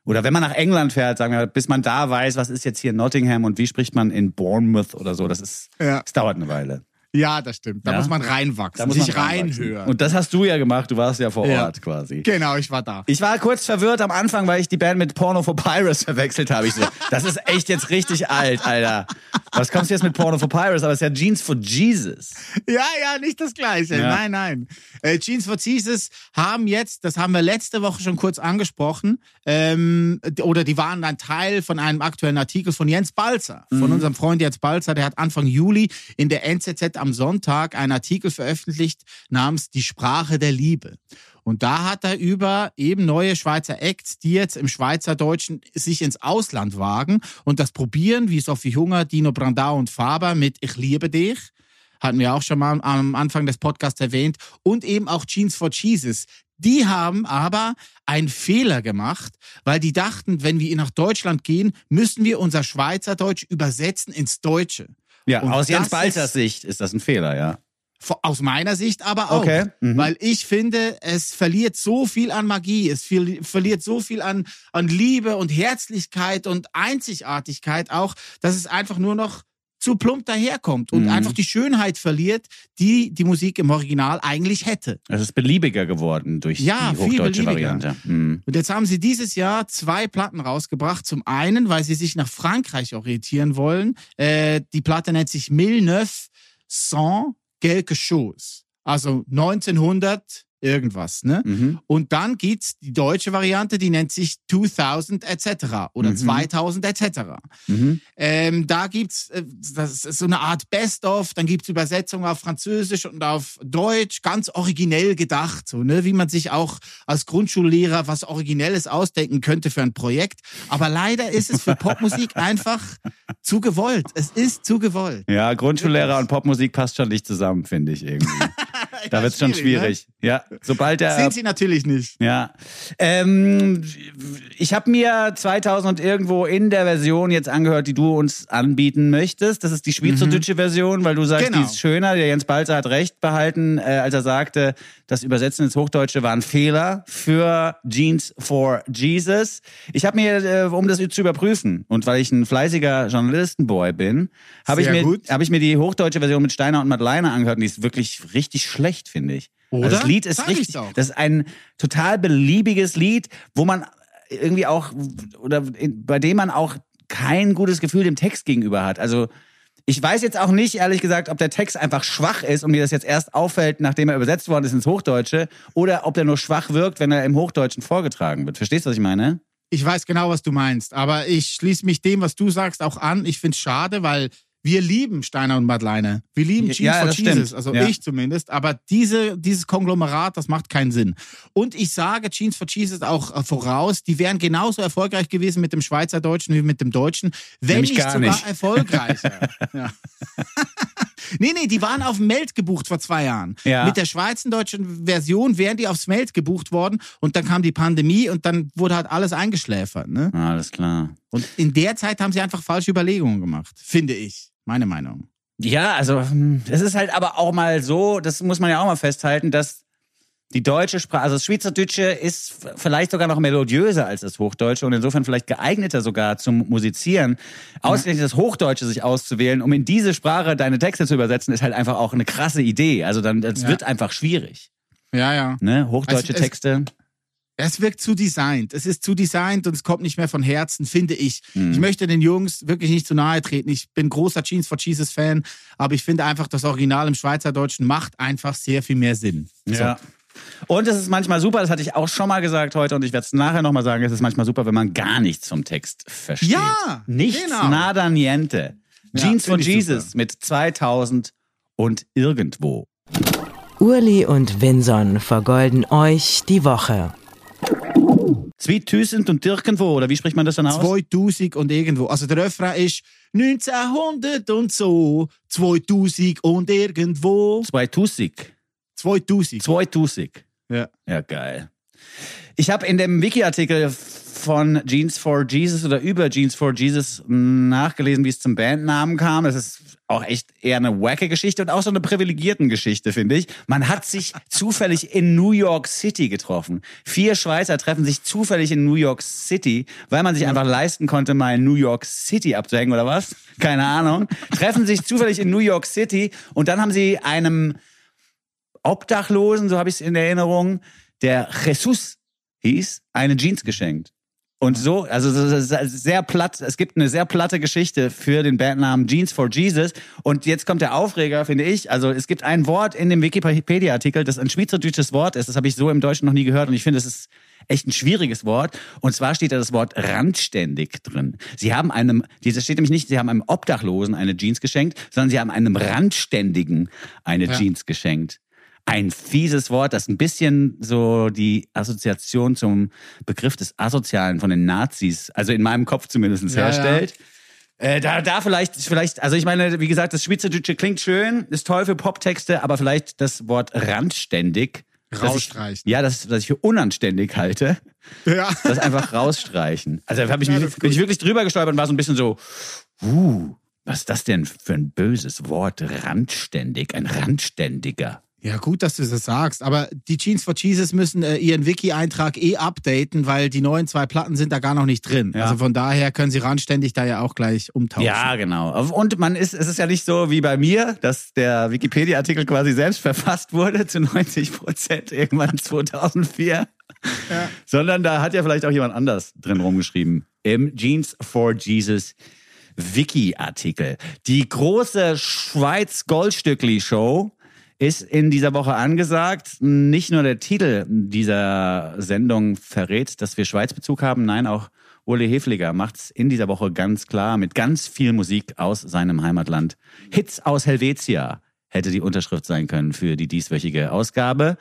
oder wenn man nach England fährt, sagen wir, bis man da weiß, was ist jetzt hier Nottingham und wie spricht man in Bournemouth oder so, das ist, Ja. es dauert eine Weile. Ja, das stimmt. Da Ja? muss man reinwachsen, Da muss man sich reinhören. Und das hast du ja gemacht, du warst ja vor Ja. Ort quasi. genau, ich war da. Ich war kurz verwirrt am Anfang, weil ich die Band mit Porno for Pirates verwechselt habe. Ich so, das ist echt jetzt richtig alt, Alter. Was kommst du jetzt mit Porno for Pirates? Aber es ist ja Jeans for Jesus. Ja, ja, nicht das Gleiche. Ja. Nein, nein. Äh, Jeans for Jesus haben jetzt, das haben wir letzte Woche schon kurz angesprochen, ähm, oder die waren ein Teil von einem aktuellen Artikel von Jens Balzer, von unserem Freund Jens Balzer. Der hat Anfang Juli in der NZZ am Sonntag einen Artikel veröffentlicht namens Die Sprache der Liebe. Und da hat er über eben neue Schweizer Acts, die jetzt im Schweizerdeutschen sich ins Ausland wagen und das probieren, wie Sophie Hunger, Dino Brandau und Faber mit Ich liebe dich hatten wir auch schon mal am Anfang des Podcasts erwähnt, und eben auch Jeans for Jesus. Die haben aber einen Fehler gemacht, weil die dachten, wenn wir nach Deutschland gehen, müssen wir unser Schweizerdeutsch übersetzen ins Deutsche. Ja, Und aus Jens ist- Sicht ist das ein Fehler, ja. Aus meiner Sicht aber auch. Okay, mhm. Weil ich finde, es verliert so viel an Magie, es viel, verliert so viel an, an Liebe und Herzlichkeit und Einzigartigkeit auch, dass es einfach nur noch zu plump daherkommt und Mhm. einfach die Schönheit verliert, die die Musik im Original eigentlich hätte. Es ist beliebiger geworden durch Ja, die hochdeutsche. Variante. Mhm. Und jetzt haben sie dieses Jahr zwei Platten rausgebracht. Zum einen, weil sie sich nach Frankreich orientieren wollen. Äh, die Platte nennt sich Mille Neuf Cent Quelque Chose. Also 1900 irgendwas, ne? Mhm. Und dann gibt's die deutsche Variante, die nennt sich 2000 etc. oder Mhm. 2000 etc. Mhm. Ähm, da gibt's äh, das ist so eine Art Best-of, dann gibt's Übersetzungen auf Französisch und auf Deutsch, ganz originell gedacht, so ne, wie man sich auch als Grundschullehrer was Originelles ausdenken könnte für ein Projekt. Aber leider ist es für Popmusik einfach zu gewollt. Es ist zu gewollt. Ja, Grundschullehrer und Popmusik passt schon nicht zusammen, finde ich irgendwie. Da wird's schon schwierig. Ja, sobald Ne? Sind sie natürlich nicht. Ja. Ähm, ich habe mir 2000 und irgendwo in der Version jetzt angehört, die du uns anbieten möchtest. Das ist die schweizerdeutsche Version, weil du sagst, Genau. die ist schöner. Der Jens Balzer hat recht behalten, äh, als er sagte, das Übersetzen ins Hochdeutsche war ein Fehler für Jeans for Jesus. Ich habe mir, äh, um das zu überprüfen und weil ich ein fleißiger Journalistenboy bin, habe ich, mir- hab ich mir die hochdeutsche Version mit Steiner und Madeleine angehört und die ist wirklich richtig schlecht, finde ich. Oder? Also das Lied ist Sag ich richtig, das ist ein total beliebiges Lied, wo man irgendwie auch, oder bei dem man auch kein gutes Gefühl dem Text gegenüber hat. Also ich weiß jetzt auch nicht, ehrlich gesagt, ob der Text einfach schwach ist und mir das jetzt erst auffällt, nachdem er übersetzt worden ist ins Hochdeutsche, oder ob der nur schwach wirkt, wenn er im Hochdeutschen vorgetragen wird. Verstehst du, was ich meine? Ich weiß genau, was du meinst, aber ich schließe mich dem, was du sagst, auch an. Ich finde es schade, weil wir lieben Steiner und Madeleine. Wir lieben Ja, Jeans for das Jesus, stimmt. also Ja. ich zumindest. Aber diese, dieses Konglomerat, das macht keinen Sinn. Und ich sage Jeans for Jesus auch äh, voraus, die wären genauso erfolgreich gewesen mit dem Schweizerdeutschen wie mit dem Deutschen, wenn Nämlich nicht gar sogar nicht. erfolgreicher. ja. Nee, nee, die waren auf Meld gebucht vor zwei Jahren. Ja. Mit der schweizerdeutschen Version wären die aufs Meld gebucht worden und dann kam die Pandemie und dann wurde halt alles eingeschläfert. Ne? Alles klar. Und in der Zeit haben sie einfach falsche Überlegungen gemacht, finde ich. Meine Meinung. Ja, also hm, es ist halt aber auch mal so, das muss man ja auch mal festhalten, dass die deutsche Sprache, also das Schweizerdeutsche ist vielleicht sogar noch melodiöser als das Hochdeutsche und insofern vielleicht geeigneter sogar zum Musizieren. Ausgerechnet das Hochdeutsche sich auszuwählen, um in diese Sprache deine Texte zu übersetzen, ist halt einfach auch eine krasse Idee. Also dann, das Ja. wird einfach schwierig. Ja, ja. Ne? Hochdeutsche Also Texte. Es wirkt zu designt. Es ist zu designt und es kommt nicht mehr von Herzen, finde ich. Mhm. Ich möchte den Jungs wirklich nicht zu nahe treten. Ich bin großer Jeans for Jesus Fan, aber ich finde einfach, das Original im Schweizerdeutschen macht einfach sehr viel mehr Sinn. Ja. Und es ist manchmal super, das hatte ich auch schon mal gesagt heute und ich werde es nachher nochmal sagen, es ist manchmal super, wenn man gar nichts vom Text versteht. Ja, Nichts, genau. nada niente. Ja, Jeans for find ich Jesus super. mit 2000 und irgendwo. Urli und Vinson vergolden euch die Woche. Zweitüsend und irgendwo, oder wie spricht man das dann aus? 2000 und irgendwo. Also der Refrain ist 1900 und so, 2000 und irgendwo. 2000. 2000. 2000. Ja. Ja, geil. Ich habe in dem Wiki-Artikel von Jeans for Jesus oder über Jeans for Jesus nachgelesen, wie es zum Bandnamen kam. Das ist auch echt eher eine wacke Geschichte und auch so eine privilegierten Geschichte, finde ich. Man hat sich zufällig in New York City getroffen. Vier Schweizer treffen sich zufällig in New York City, weil man sich einfach leisten konnte, mal in New York City abzuhängen oder was? Keine Ahnung. Treffen sich zufällig in New York City und dann haben sie einem Obdachlosen, so habe ich es in Erinnerung, der Jesus hieß, eine Jeans geschenkt. Und so, also ist sehr platt, es gibt eine sehr platte Geschichte für den Bandnamen Jeans for Jesus. Und jetzt kommt der Aufreger, finde ich. Also es gibt ein Wort in dem Wikipedia-Artikel, das ein schweizerdeutsches Wort ist. Das habe ich so im Deutschen noch nie gehört. Und ich finde, es ist echt ein schwieriges Wort. Und zwar steht da das Wort randständig drin. Sie haben einem, dieses steht nämlich nicht, sie haben einem Obdachlosen eine Jeans geschenkt, sondern sie haben einem Randständigen eine Ja. Jeans geschenkt ein fieses Wort, das ein bisschen so die Assoziation zum Begriff des Asozialen von den Nazis, also in meinem Kopf zumindest Ja, herstellt. Äh, da, da vielleicht, vielleicht, also ich meine, wie gesagt, das Schweizerdeutsche klingt schön, ist toll für Poptexte, aber vielleicht das Wort randständig. das ich- Rausstreichen. Ja, das, das ich für unanständig halte, Ja. das einfach rausstreichen. Also da hab ich Ja, mich, bin ich wirklich drüber gestolpert und war so ein bisschen so, uh, was ist das denn für ein böses Wort? Randständig, ein Randständiger. Ja, gut, dass du das sagst. Aber die Jeans for Jesus müssen äh, ihren Wiki-Eintrag eh updaten, weil die neuen zwei Platten sind da gar noch nicht drin. Ja. Also von daher können sie randständig da ja auch gleich umtauschen. Ja, genau. Und man ist, es ist ja nicht so wie bei mir, dass der Wikipedia-Artikel quasi selbst verfasst wurde zu 90 Prozent irgendwann 2004. Sondern da hat ja vielleicht auch jemand anders drin rumgeschrieben. Im Jeans for Jesus Wiki-Artikel. Die große Schweiz-Goldstückli-Show ist in dieser Woche angesagt. Nicht nur der Titel dieser Sendung verrät, dass wir Schweizbezug haben, nein, auch Uli Hefliger macht's in dieser Woche ganz klar mit ganz viel Musik aus seinem Heimatland. Hits aus Helvetia hätte die Unterschrift sein können für die dieswöchige Ausgabe.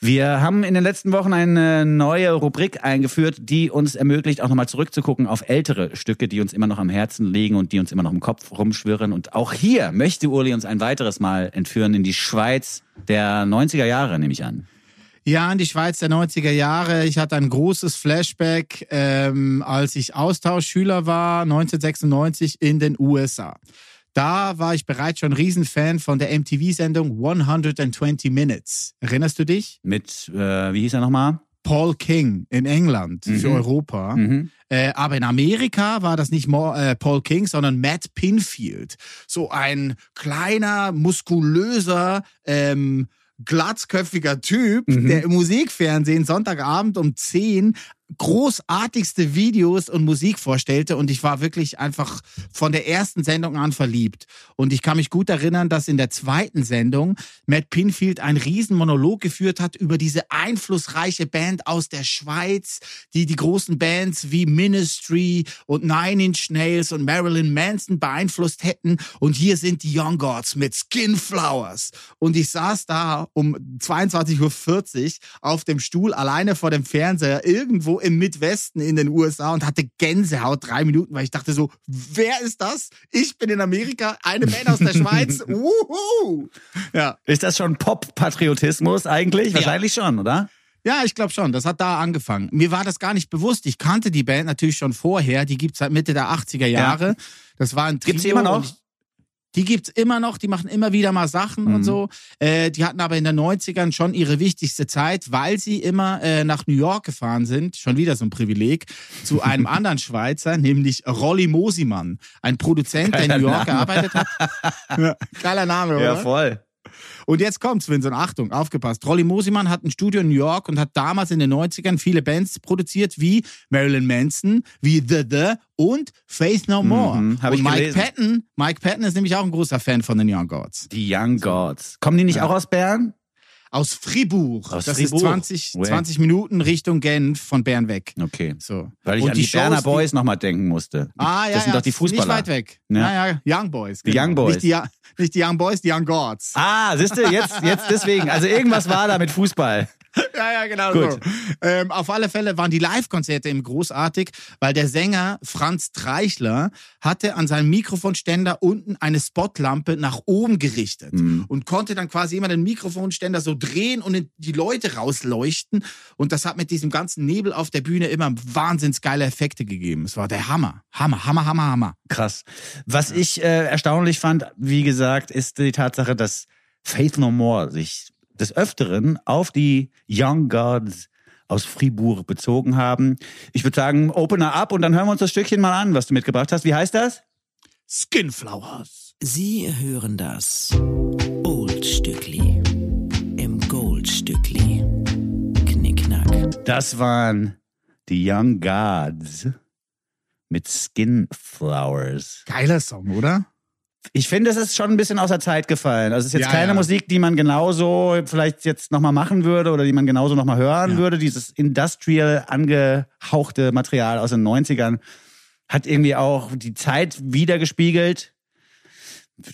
Wir haben in den letzten Wochen eine neue Rubrik eingeführt, die uns ermöglicht, auch nochmal zurückzugucken auf ältere Stücke, die uns immer noch am Herzen liegen und die uns immer noch im Kopf rumschwirren. Und auch hier möchte Uli uns ein weiteres Mal entführen in die Schweiz der 90er Jahre, nehme ich an. Ja, in die Schweiz der 90er Jahre. Ich hatte ein großes Flashback, ähm, als ich Austauschschüler war, 1996 in den USA. Da war ich bereits schon Riesenfan von der MTV-Sendung 120 Minutes. Erinnerst du dich? Mit, äh, wie hieß er nochmal? Paul King in England für Europa. Mhm. Äh, aber in Amerika war das nicht Mo äh, Paul King, sondern Matt Pinfield. So ein kleiner, muskulöser, ähm, glatzköpfiger Typ, der im Musikfernsehen Sonntagabend um 10 großartigste Videos und Musik vorstellte und ich war wirklich einfach von der ersten Sendung an verliebt. Und ich kann mich gut erinnern, dass in der zweiten Sendung Matt Pinfield einen riesen Monolog geführt hat über diese einflussreiche Band aus der Schweiz, die die großen Bands wie Ministry und Nine Inch Nails und Marilyn Manson beeinflusst hätten. Und hier sind die Young Gods mit Skin Flowers. Und ich saß da um 22.40 Uhr auf dem Stuhl alleine vor dem Fernseher irgendwo im Midwesten in den USA und hatte Gänsehaut drei Minuten, weil ich dachte so, wer ist das? Ich bin in Amerika, eine Band aus der Schweiz. Uhu. Ja. Ist das schon Pop-Patriotismus eigentlich? Ja. Wahrscheinlich schon, oder? Ja, ich glaube schon. Das hat da angefangen. Mir war das gar nicht bewusst. Ich kannte die Band natürlich schon vorher. Die gibt's seit Mitte der 80er Jahre. Das war ein Trio. Gibt's die immer noch? Die gibt's immer noch. Die machen immer wieder mal Sachen Mhm. und so. Äh, die hatten aber in den 90ern schon ihre wichtigste Zeit, weil sie immer äh, nach New York gefahren sind. Schon wieder so ein Privileg. Zu einem anderen Schweizer, nämlich Rolli Mosimann. Ein Produzent, der in Geiler New York Name. gearbeitet hat. ja, geiler Name, oder? voll. Und jetzt kommt's, Vincent. Achtung, aufgepasst. Rolly Mosimann hat ein Studio in New York und hat damals in den 90ern viele Bands produziert, wie Marilyn Manson, wie The The und Faith No More. Mhm, und Mike gelesen. Patton, Mike Patton ist nämlich auch ein großer Fan von den Young Gods. Die Young Gods. Kommen die nicht auch aus Bern? Aus Fribourg. Aus das Fribourg. ist 20, Way. 20 Minuten Richtung Genf von Bern weg. Okay. So. Weil ich Und an die, Shows, Berner die- Boys nochmal denken musste. Ah, ja, das sind ja, doch die Fußballer. Nicht weit weg. Ja. Naja, Young Boys. Die Young Boys. Nicht die, nicht die Young Boys, die Young Gods. Ah, siehst du, jetzt, jetzt deswegen. Also irgendwas war da mit Fußball. Ja, ja, genau Gut. so. Ähm, auf alle Fälle waren die Live-Konzerte eben großartig, weil der Sänger Franz Treichler hatte an seinem Mikrofonständer unten eine Spotlampe nach oben gerichtet Mhm. und konnte dann quasi immer den Mikrofonständer so drehen und die Leute rausleuchten. Und das hat mit diesem ganzen Nebel auf der Bühne immer wahnsinns geile Effekte gegeben. Es war der Hammer. Hammer, Hammer, Hammer, Hammer. Krass. Was ich äh, erstaunlich fand, wie gesagt, ist die Tatsache, dass Faith No More sich des Öfteren auf die Young Gods aus Fribourg bezogen haben. Ich würde sagen, Opener up und dann hören wir uns das Stückchen mal an, was du mitgebracht hast. Wie heißt das? Skinflowers. Sie hören das Oldstückli im Goldstückli. Knickknack. Das waren die Young Gods mit Skin Flowers. Geiler Song, oder? Ich finde, es ist schon ein bisschen aus der Zeit gefallen. Also es ist jetzt Ja, keine ja. Musik, die man genauso vielleicht jetzt nochmal machen würde oder die man genauso nochmal hören Ja. würde. Dieses industrial angehauchte Material aus den 90ern hat irgendwie auch die Zeit wiedergespiegelt.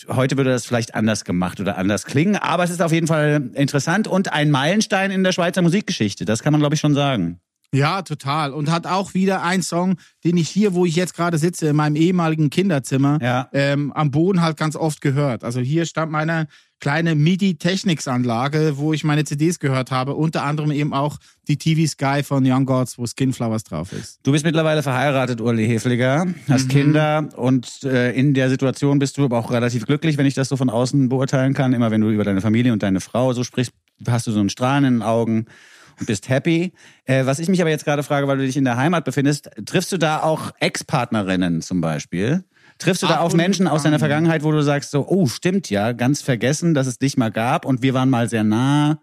Heute würde das vielleicht anders gemacht oder anders klingen, aber es ist auf jeden Fall interessant und ein Meilenstein in der Schweizer Musikgeschichte. Das kann man, glaube ich, schon sagen. Ja, total. Und hat auch wieder einen Song, den ich hier, wo ich jetzt gerade sitze, in meinem ehemaligen Kinderzimmer, Ja. ähm, am Boden halt ganz oft gehört. Also hier stand meine kleine MIDI-Technics-Anlage, wo ich meine CDs gehört habe. Unter anderem eben auch die TV Sky von Young Gods, wo Skinflowers drauf ist. Du bist mittlerweile verheiratet, Uli Hefliger, hast Kinder und äh, in der Situation bist du aber auch relativ glücklich, wenn ich das so von außen beurteilen kann. Immer wenn du über deine Familie und deine Frau so sprichst, hast du so einen Strahlen in den Augen bist happy. Äh, was ich mich aber jetzt gerade frage, weil du dich in der Heimat befindest, triffst du da auch Ex-Partnerinnen zum Beispiel? Triffst du da und Menschen aus deiner an. Vergangenheit, wo du sagst so, oh, stimmt ja, ganz vergessen, dass es dich mal gab und wir waren mal sehr nah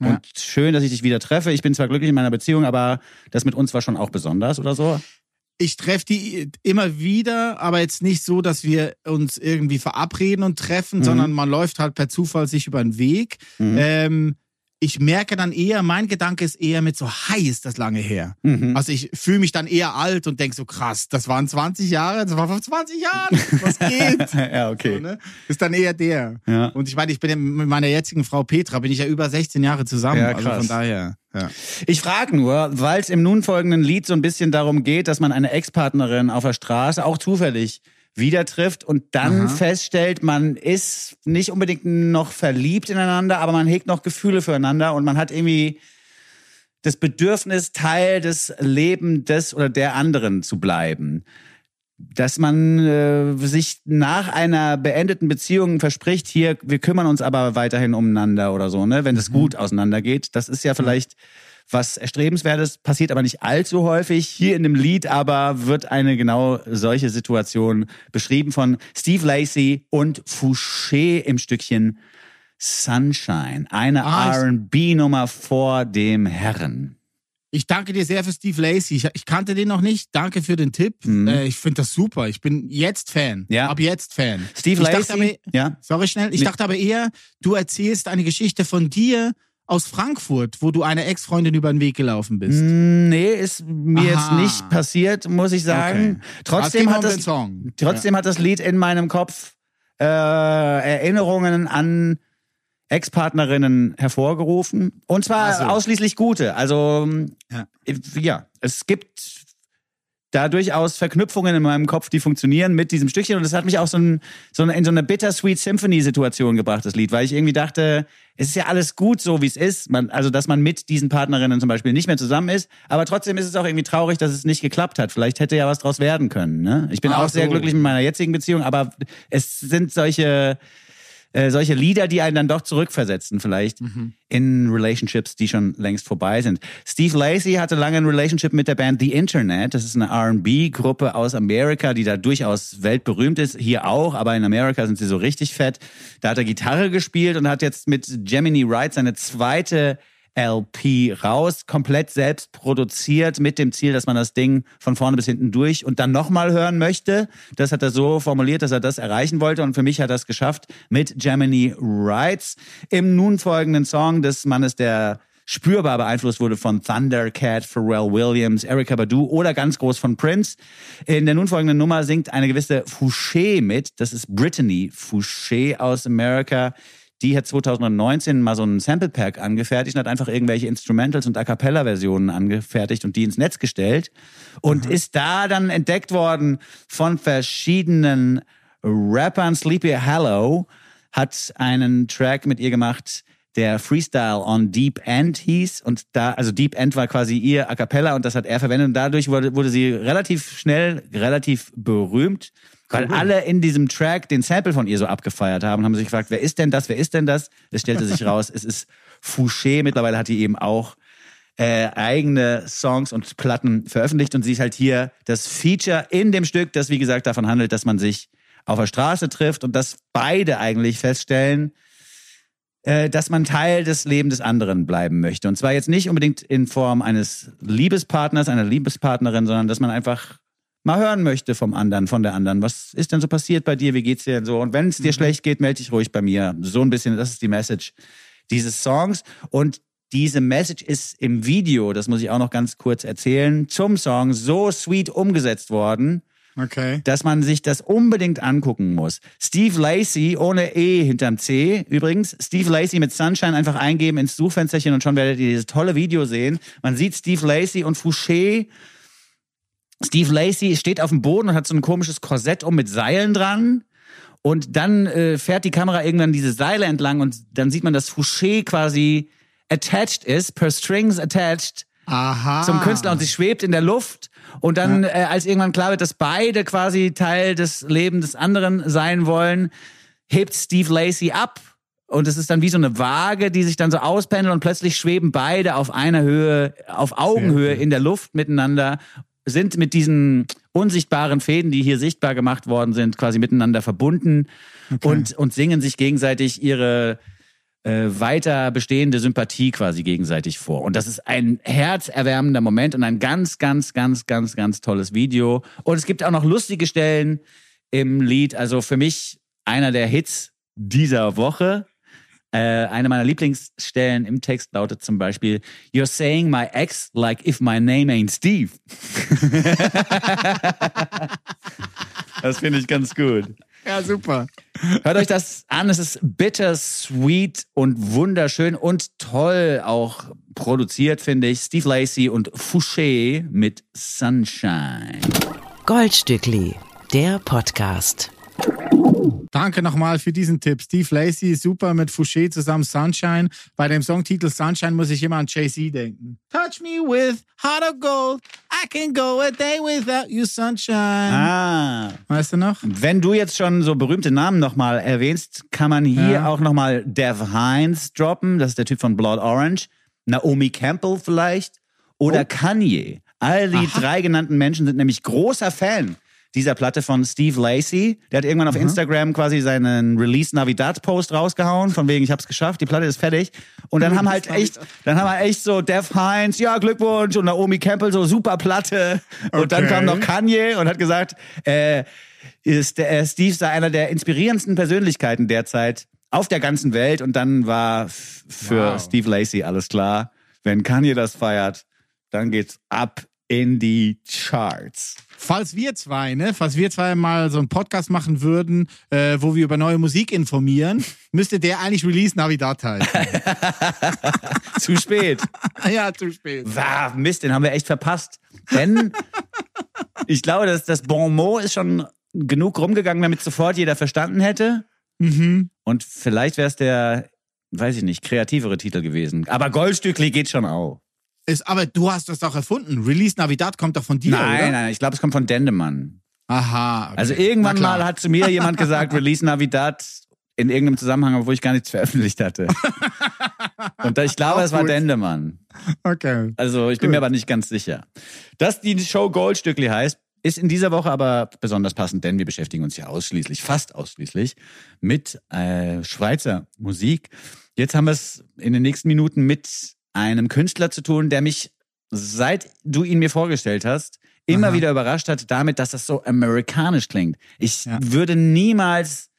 Ja. und schön, dass ich dich wieder treffe. Ich bin zwar glücklich in meiner Beziehung, aber das mit uns war schon auch besonders oder so. Ich treffe die immer wieder, aber jetzt nicht so, dass wir uns irgendwie verabreden und treffen, Mhm. sondern man läuft halt per Zufall sich über den Weg. Mhm. Ähm, ich merke dann eher, mein Gedanke ist eher mit so, hi, ist das lange her. Mhm. Also ich fühle mich dann eher alt und denke so, krass, das waren 20 Jahre, das war vor 20 Jahren, was geht? ja, okay. So, ne? Ist dann eher der. Ja. Und ich meine, ich bin mit meiner jetzigen Frau Petra, bin ich ja über 16 Jahre zusammen. Ja, Also krass. von daher, ja. Ich frage nur, weil es im nun folgenden Lied so ein bisschen darum geht, dass man eine Ex-Partnerin auf der Straße auch zufällig wieder trifft und dann Aha. feststellt, man ist nicht unbedingt noch verliebt ineinander, aber man hegt noch Gefühle füreinander und man hat irgendwie das Bedürfnis, Teil des Lebens des oder der anderen zu bleiben. Dass man äh, sich nach einer beendeten Beziehung verspricht, hier, wir kümmern uns aber weiterhin umeinander oder so, ne, wenn es gut auseinandergeht. Das ist ja vielleicht was Erstrebenswertes, passiert aber nicht allzu häufig. Hier in dem Lied aber wird eine genau solche Situation beschrieben von Steve Lacey und Fouché im Stückchen Sunshine. Eine Ah, R&B-Nummer vor dem Herren. Ich danke dir sehr für Steve Lacey. Ich, ich kannte den noch nicht. Danke für den Tipp. Mhm. Äh, ich finde das super. Ich bin jetzt Fan. Ja. Ab jetzt Fan. Steve Lacey, aber, ja. sorry schnell. Ich Nee. dachte aber eher, du erzählst eine Geschichte von dir aus Frankfurt, wo du einer Ex-Freundin über den Weg gelaufen bist. Mm, Nee, ist mir jetzt Aha. nicht passiert, muss ich sagen. Okay. Trotzdem, hat um das, Song. trotzdem hat das Lied in meinem Kopf äh, Erinnerungen an Ex-Partnerinnen hervorgerufen. Und zwar Ach so. ausschließlich gute. Also Ja. ja, es gibt da durchaus Verknüpfungen in meinem Kopf, die funktionieren mit diesem Stückchen. Und das hat mich auch so, ein, so in so eine Bittersweet Symphony-Situation gebracht, das Lied, weil ich irgendwie dachte, es ist ja alles gut so, wie es ist. Man, also, dass man mit diesen Partnerinnen zum Beispiel nicht mehr zusammen ist. Aber trotzdem ist es auch irgendwie traurig, dass es nicht geklappt hat. Vielleicht hätte ja was draus werden können. Ne? Ich bin Ach auch sehr so. glücklich mit meiner jetzigen Beziehung, aber es sind solche äh, solche Lieder, die einen dann doch zurückversetzen, vielleicht in Relationships, die schon längst vorbei sind. Steve Lacey hatte lange ein Relationship mit der Band The Internet. Das ist eine RB-Gruppe aus Amerika, die da durchaus weltberühmt ist. Hier auch, aber in Amerika sind sie so richtig fett. Da hat er Gitarre gespielt und hat jetzt mit Gemini Wright seine zweite LP raus, komplett selbst produziert mit dem Ziel, dass man das Ding von vorne bis hinten durch und dann nochmal hören möchte. Das hat er so formuliert, dass er das erreichen wollte und für mich hat er es geschafft mit Gemini Rights. Im nun folgenden Song des Mannes, der spürbar beeinflusst wurde von Thundercat, Pharrell Williams, Erykah Badu oder ganz groß von Prince. In der nun folgenden Nummer singt eine gewisse Fouché mit. Das ist Brittany Fouché aus Amerika. Die hat 2019 mal so einen Sample Pack angefertigt und hat einfach irgendwelche Instrumentals und A cappella Versionen angefertigt und die ins Netz gestellt und ist da dann entdeckt worden von verschiedenen Rappern. Sleepy Hollow hat einen Track mit ihr gemacht, der Freestyle on Deep End hieß und da, also Deep End war quasi ihr A cappella und das hat er verwendet und dadurch wurde, wurde sie relativ schnell, relativ berühmt, weil alle in diesem Track den Sample von ihr so abgefeiert haben und haben sich gefragt, wer ist denn das, wer ist denn das? Es stellte sich raus, es ist Fouché, mittlerweile hat die eben auch äh, eigene Songs und Platten veröffentlicht und sie ist halt hier das Feature in dem Stück, das wie gesagt davon handelt, dass man sich auf der Straße trifft und dass beide eigentlich feststellen, äh, dass man Teil des Lebens des anderen bleiben möchte. Und zwar jetzt nicht unbedingt in Form eines Liebespartners, einer Liebespartnerin, sondern dass man einfach mal hören möchte vom anderen, von der anderen. Was ist denn so passiert bei dir? Wie geht's dir denn so? Und wenn es dir schlecht geht, melde dich ruhig bei mir. So ein bisschen, das ist die Message dieses Songs. Und diese Message ist im Video, das muss ich auch noch ganz kurz erzählen, zum Song so sweet umgesetzt worden, Okay. dass man sich das unbedingt angucken muss. Steve Lacey ohne E hinterm C übrigens. Steve Lacey mit Sunshine einfach eingeben ins Suchfensterchen und schon werdet ihr dieses tolle Video sehen. Man sieht Steve Lacey und Fouché. Steve Lacey steht auf dem Boden und hat so ein komisches Korsett um mit Seilen dran. Und dann äh, fährt die Kamera irgendwann diese Seile entlang und dann sieht man, dass Fouché quasi attached ist, per strings attached Aha. zum Künstler und sie schwebt in der Luft. Und dann, äh, als irgendwann klar wird, dass beide quasi Teil des Lebens des anderen sein wollen, hebt Steve Lacey ab. Und es ist dann wie so eine Waage, die sich dann so auspendelt und plötzlich schweben beide auf einer Höhe, auf Augenhöhe in der Luft miteinander, sind mit diesen unsichtbaren Fäden, die hier sichtbar gemacht worden sind, quasi miteinander verbunden und, und singen sich gegenseitig ihre äh, weiter bestehende Sympathie quasi gegenseitig vor. Und das ist ein herzerwärmender Moment und ein ganz, ganz, ganz, ganz, ganz tolles Video. Und es gibt auch noch lustige Stellen im Lied. Also für mich einer der Hits dieser Woche. Äh, eine meiner Lieblingsstellen im Text lautet zum Beispiel, You're saying my ex like if my name ain't Steve. das finde ich ganz gut. Ja, super. Hört euch das an, es ist bittersweet und wunderschön und toll auch produziert, finde ich. Steve Lacey und Fouché mit Sunshine. Goldstückli, der Podcast. Danke nochmal für diesen Tipp. Steve Lacey, super mit Fouché zusammen Sunshine. Bei dem Songtitel Sunshine muss ich immer an Jay-Z denken. Touch me with heart of gold. I can go a day without you, Sunshine. Ah, Weißt du noch? wenn du jetzt schon so berühmte Namen nochmal erwähnst, kann man hier Ja. auch nochmal Dev Hines droppen. Das ist der Typ von Blood Orange. Naomi Campbell vielleicht. Oder Kanye. All die drei genannten Menschen sind nämlich großer Fan dieser Platte von Steve Lacey. Der hat irgendwann auf Instagram quasi seinen Release Navidad Post rausgehauen, von wegen ich hab's geschafft, die Platte ist fertig. Und dann haben halt echt, dann haben wir echt so Dev Hines, ja Glückwunsch und Naomi Campbell so super Platte. Und dann Okay. kam noch Kanye und hat gesagt, äh, ist äh, Steve sei einer der inspirierendsten Persönlichkeiten derzeit auf der ganzen Welt. Und dann war für Wow. Steve Lacey alles klar. Wenn Kanye das feiert, dann geht's ab in die Charts. Falls wir zwei, ne, falls wir zwei mal so einen Podcast machen würden, äh, wo wir über neue Musik informieren, müsste der eigentlich Release Navidad heißen. Zu spät. ja, zu spät. Wow, Mist, den haben wir echt verpasst. Denn ich glaube, dass das Bon mot ist schon genug rumgegangen, damit sofort jeder verstanden hätte. Mhm. Und vielleicht wäre es der, weiß ich nicht, kreativere Titel gewesen. Aber Goldstückli geht schon auch. Ist, aber du hast das doch erfunden. Release Navidad kommt doch von dir, nein, oder? nein, ich glaube, es kommt von Dendemann. Aha. okay. Also irgendwann mal hat zu mir jemand gesagt, Release Navidad in irgendeinem Zusammenhang, wo ich gar nichts veröffentlicht hatte. Und ich glaube, es war. Dendemann. Okay. Also ich bin mir aber nicht ganz sicher. Dass die Show Goldstückli heißt, ist in dieser Woche aber besonders passend, denn wir beschäftigen uns ja ausschließlich, fast ausschließlich mit äh, Schweizer Musik. Jetzt haben wir es in den nächsten Minuten mit einem Künstler zu tun, der mich, seit du ihn mir vorgestellt hast, immer Aha. wieder überrascht hat damit, dass das so amerikanisch klingt. Ich Ja. würde niemals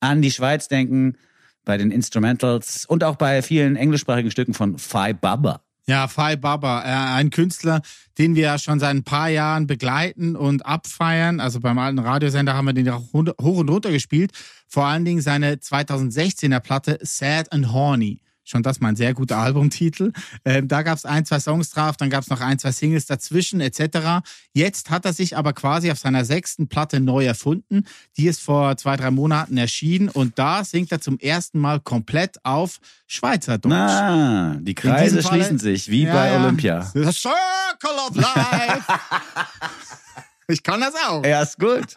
an die Schweiz denken bei den Instrumentals und auch bei vielen englischsprachigen Stücken von Phi Baba. Ja, Fai Baba, äh, ein Künstler, den wir ja schon seit ein paar Jahren begleiten und abfeiern. Also beim alten Radiosender haben wir den ja auch hoch und runter gespielt. Vor allen Dingen seine 2016er Platte Sad and Horny. Schon das mal ein sehr guter Albumtitel. Ähm, da gab es ein, zwei Songs drauf, dann gab es noch ein, zwei Singles dazwischen etc. Jetzt hat er sich aber quasi auf seiner sechsten Platte neu erfunden. Die ist vor zwei, drei Monaten erschienen und da singt er zum ersten Mal komplett auf Schweizerdeutsch. Ah, die Kreise schließen sich, wie Ja, bei ja. Olympia. The Circle of Life. ich kann das auch. Ja, ist gut.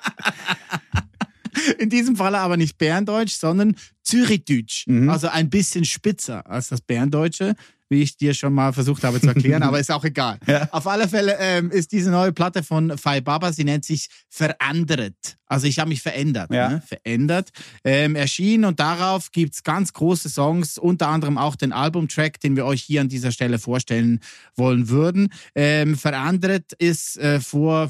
In diesem Falle aber nicht Berndeutsch, sondern Zürichdeutsch. Mhm. Also ein bisschen spitzer als das Berndeutsche, wie ich dir schon mal versucht habe zu erklären, aber ist auch egal. Ja. Auf alle Fälle ähm, ist diese neue Platte von Fai Baba, sie nennt sich Verandert. Also ich habe mich verändert. Ja. Ne? Verändert. Ähm, erschienen und darauf gibt's ganz große Songs, unter anderem auch den Albumtrack, den wir euch hier an dieser Stelle vorstellen wollen würden. Ähm, Verandert ist äh, vor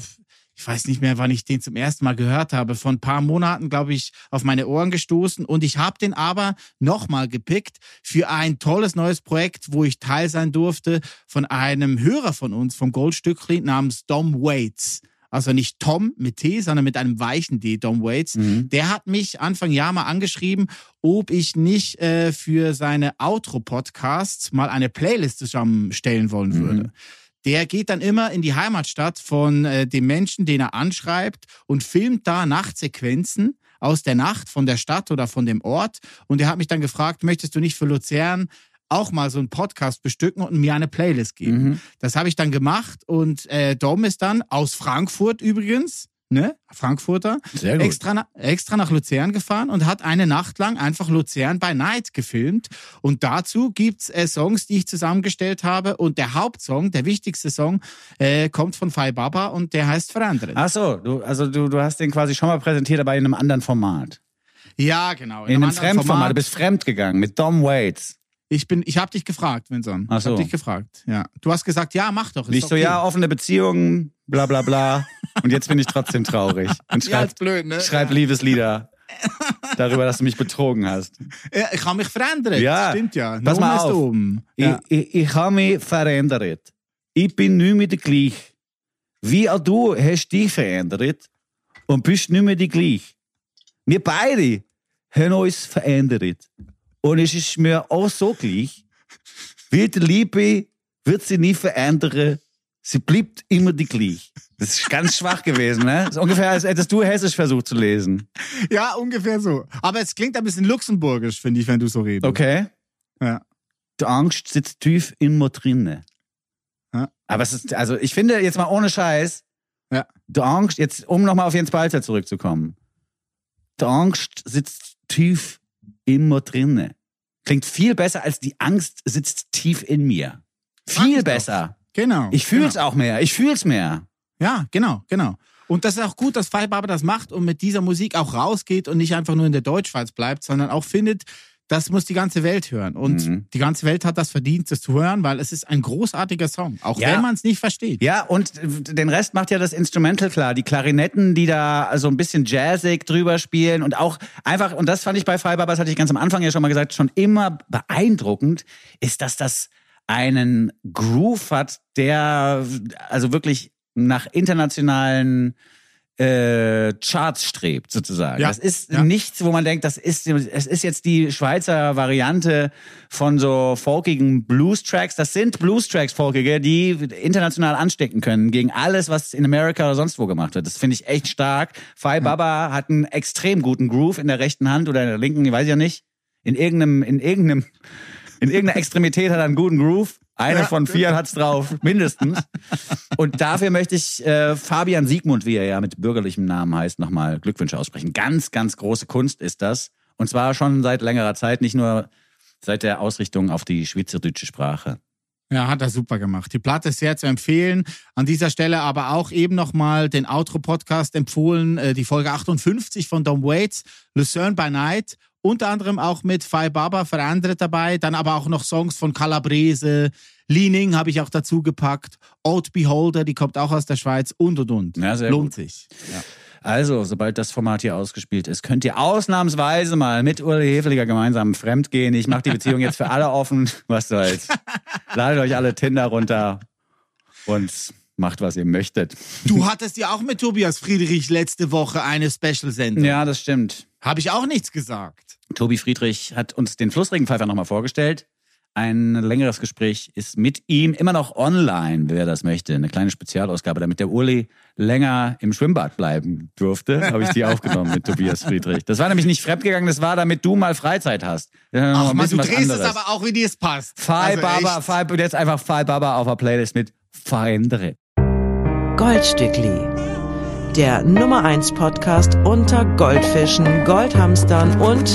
ich weiß nicht mehr, wann ich den zum ersten Mal gehört habe, vor ein paar Monaten, glaube ich, auf meine Ohren gestoßen und ich habe den aber nochmal gepickt für ein tolles neues Projekt, wo ich Teil sein durfte von einem Hörer von uns, vom Goldstückli namens Dom Waits. Also nicht Tom mit T, sondern mit einem weichen D, Dom Waits. Der hat mich Anfang Jahr mal angeschrieben, ob ich nicht äh, für seine Outro-Podcasts mal eine Playlist zusammenstellen wollen würde. Der geht dann immer in die Heimatstadt von äh, dem Menschen, den er anschreibt und filmt da Nachtsequenzen aus der Nacht von der Stadt oder von dem Ort. Und er hat mich dann gefragt, möchtest du nicht für Luzern auch mal so einen Podcast bestücken und mir eine Playlist geben? Mhm. Das habe ich dann gemacht und äh, Dom ist dann aus Frankfurt übrigens, ne, Frankfurter, extra, na, extra nach Luzern gefahren und hat eine Nacht lang einfach Luzern by Night gefilmt. Und dazu gibt's äh, Songs, die ich zusammengestellt habe. Und der Hauptsong, der wichtigste Song, äh, kommt von Fai Baba und der heißt Verändert. Ach so, du, also du, du hast den quasi schon mal präsentiert, aber in einem anderen Format. Ja, genau. In einem anderen Fremdformat. Du bist fremd gegegangen mit Dom Waits. Ich bin, ich habe dich gefragt, Vincent. Ach Ich habe so. dich gefragt. Ja. Du hast gesagt, ja, mach doch. Nicht so, okay. ja, offene Beziehungen, bla bla bla. Und jetzt bin ich trotzdem traurig. Und Ja, schreib, ist blöd, ne? schreib Liebeslieder darüber, dass du mich betrogen hast. Ja, ich habe mich verändert. Ja. Stimmt ja. Pass mal Nur ist auf. oben. Ja. Ich, ich, ich habe mich verändert. Ich bin nicht mehr der gleich. Wie auch du hast dich verändert und bist nicht mehr die gleich. Wir beide haben uns verändert. Und es ist mir auch so gleich, wie die Liebe wird sie nie verändern. Sie bleibt immer die gleich. Das ist ganz schwach gewesen, ne? Das ist ungefähr, als hättest du Hessisch versucht zu lesen. ja, ungefähr so. Aber es klingt ein bisschen luxemburgisch, finde ich, wenn du so redest. Okay? Ja. Die Angst sitzt tief in mir drinne. Ja. Aber es ist, also ich finde jetzt mal ohne Scheiß, Ja. die Angst, jetzt um nochmal auf Jens Balzer zurückzukommen. Die Angst sitzt tief in mir drinne. Klingt viel besser als die Angst sitzt tief in mir. Viel ich doch. besser. Genau. Ich fühl's genau. auch mehr. Ich fühl's mehr. Ja, genau, genau. Und das ist auch gut, dass Five Barber das macht und mit dieser Musik auch rausgeht und nicht einfach nur in der Deutschschweiz bleibt, sondern auch findet, das muss die ganze Welt hören. Und Mhm. die ganze Welt hat das verdient, das zu hören, weil es ist ein großartiger Song, auch Ja. wenn man es nicht versteht. Ja, und den Rest macht ja das Instrumental klar. Die Klarinetten, die da so ein bisschen jazzig drüber spielen und auch einfach, und das fand ich bei Fiber, das hatte ich ganz am Anfang ja schon mal gesagt, schon immer beeindruckend, ist, dass das einen Groove hat, der also wirklich nach internationalen äh, Charts strebt, sozusagen. Ja, Das ist ja. nichts, wo man denkt, das ist, es ist jetzt die Schweizer Variante von so folkigen Blues-Tracks. Das sind Blues-Tracks, folkige, die international anstecken können gegen alles, was in Amerika oder sonst wo gemacht wird. Das finde ich echt stark. Fai Baba hat einen extrem guten Groove in der rechten Hand oder in der linken, ich weiß ja nicht. In irgendeinem, in irgendeinem, in irgendeiner Extremität hat er einen guten Groove. Einer Ja. von vier hat's drauf, mindestens. Und dafür möchte ich äh, Fabian Siegmund, wie er ja mit bürgerlichem Namen heißt, nochmal Glückwünsche aussprechen. Ganz, ganz große Kunst ist das. Und zwar schon seit längerer Zeit, nicht nur seit der Ausrichtung auf die schweizerdeutsche Sprache. Ja, hat er super gemacht. Die Platte ist sehr zu empfehlen. An dieser Stelle aber auch eben nochmal den Outro-Podcast empfohlen, äh, die Folge 58 von Dom Waits, Lucerne by Night. Unter anderem auch mit Fai Baba verändert dabei. Dann aber auch noch Songs von Calabrese, Leaning habe ich auch dazu gepackt. Old Beholder, die kommt auch aus der Schweiz und und und. Ja, Lohnt gut. sich. Ja. Also, sobald das Format hier ausgespielt ist, könnt ihr ausnahmsweise mal mit Uli Hefeliger gemeinsam fremdgehen. Ich mache die Beziehung jetzt für alle offen. Was soll's. Ladet euch alle Tinder runter und macht, was ihr möchtet. Du hattest ja auch mit Tobias Friedrich letzte Woche eine Special-Sendung. Ja, das stimmt. Habe ich auch nichts gesagt. Tobi Friedrich hat uns den Flussregenpfeifer nochmal vorgestellt. Ein längeres Gespräch ist mit ihm immer noch online, wer das möchte. Eine kleine Spezialausgabe, damit der Uli länger im Schwimmbad bleiben durfte, habe ich die aufgenommen mit Tobias Friedrich. Das war nämlich nicht fremdgegangen, das war, damit du mal Freizeit hast. Ach ein man, du drehst es anderes. aber auch, wie dir es passt. Fai Also Baba. Fai, und jetzt einfach Fai Baba auf der Playlist mit Verändere. Goldstückli. Der Nummer 1 Podcast unter Goldfischen, Goldhamstern und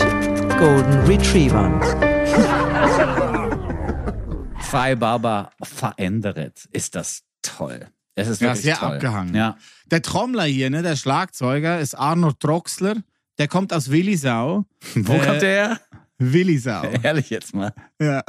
Golden Retrievern. Fai Baba verändert. Ist das toll. Es ist Ja, wirklich sehr toll. abgehangen. Ja. Der Trommler hier, ne, der Schlagzeuger, ist Arno Troxler. Der kommt aus Willisau. Wo Äh, kommt der her? Willisau. Ehrlich jetzt mal. ja.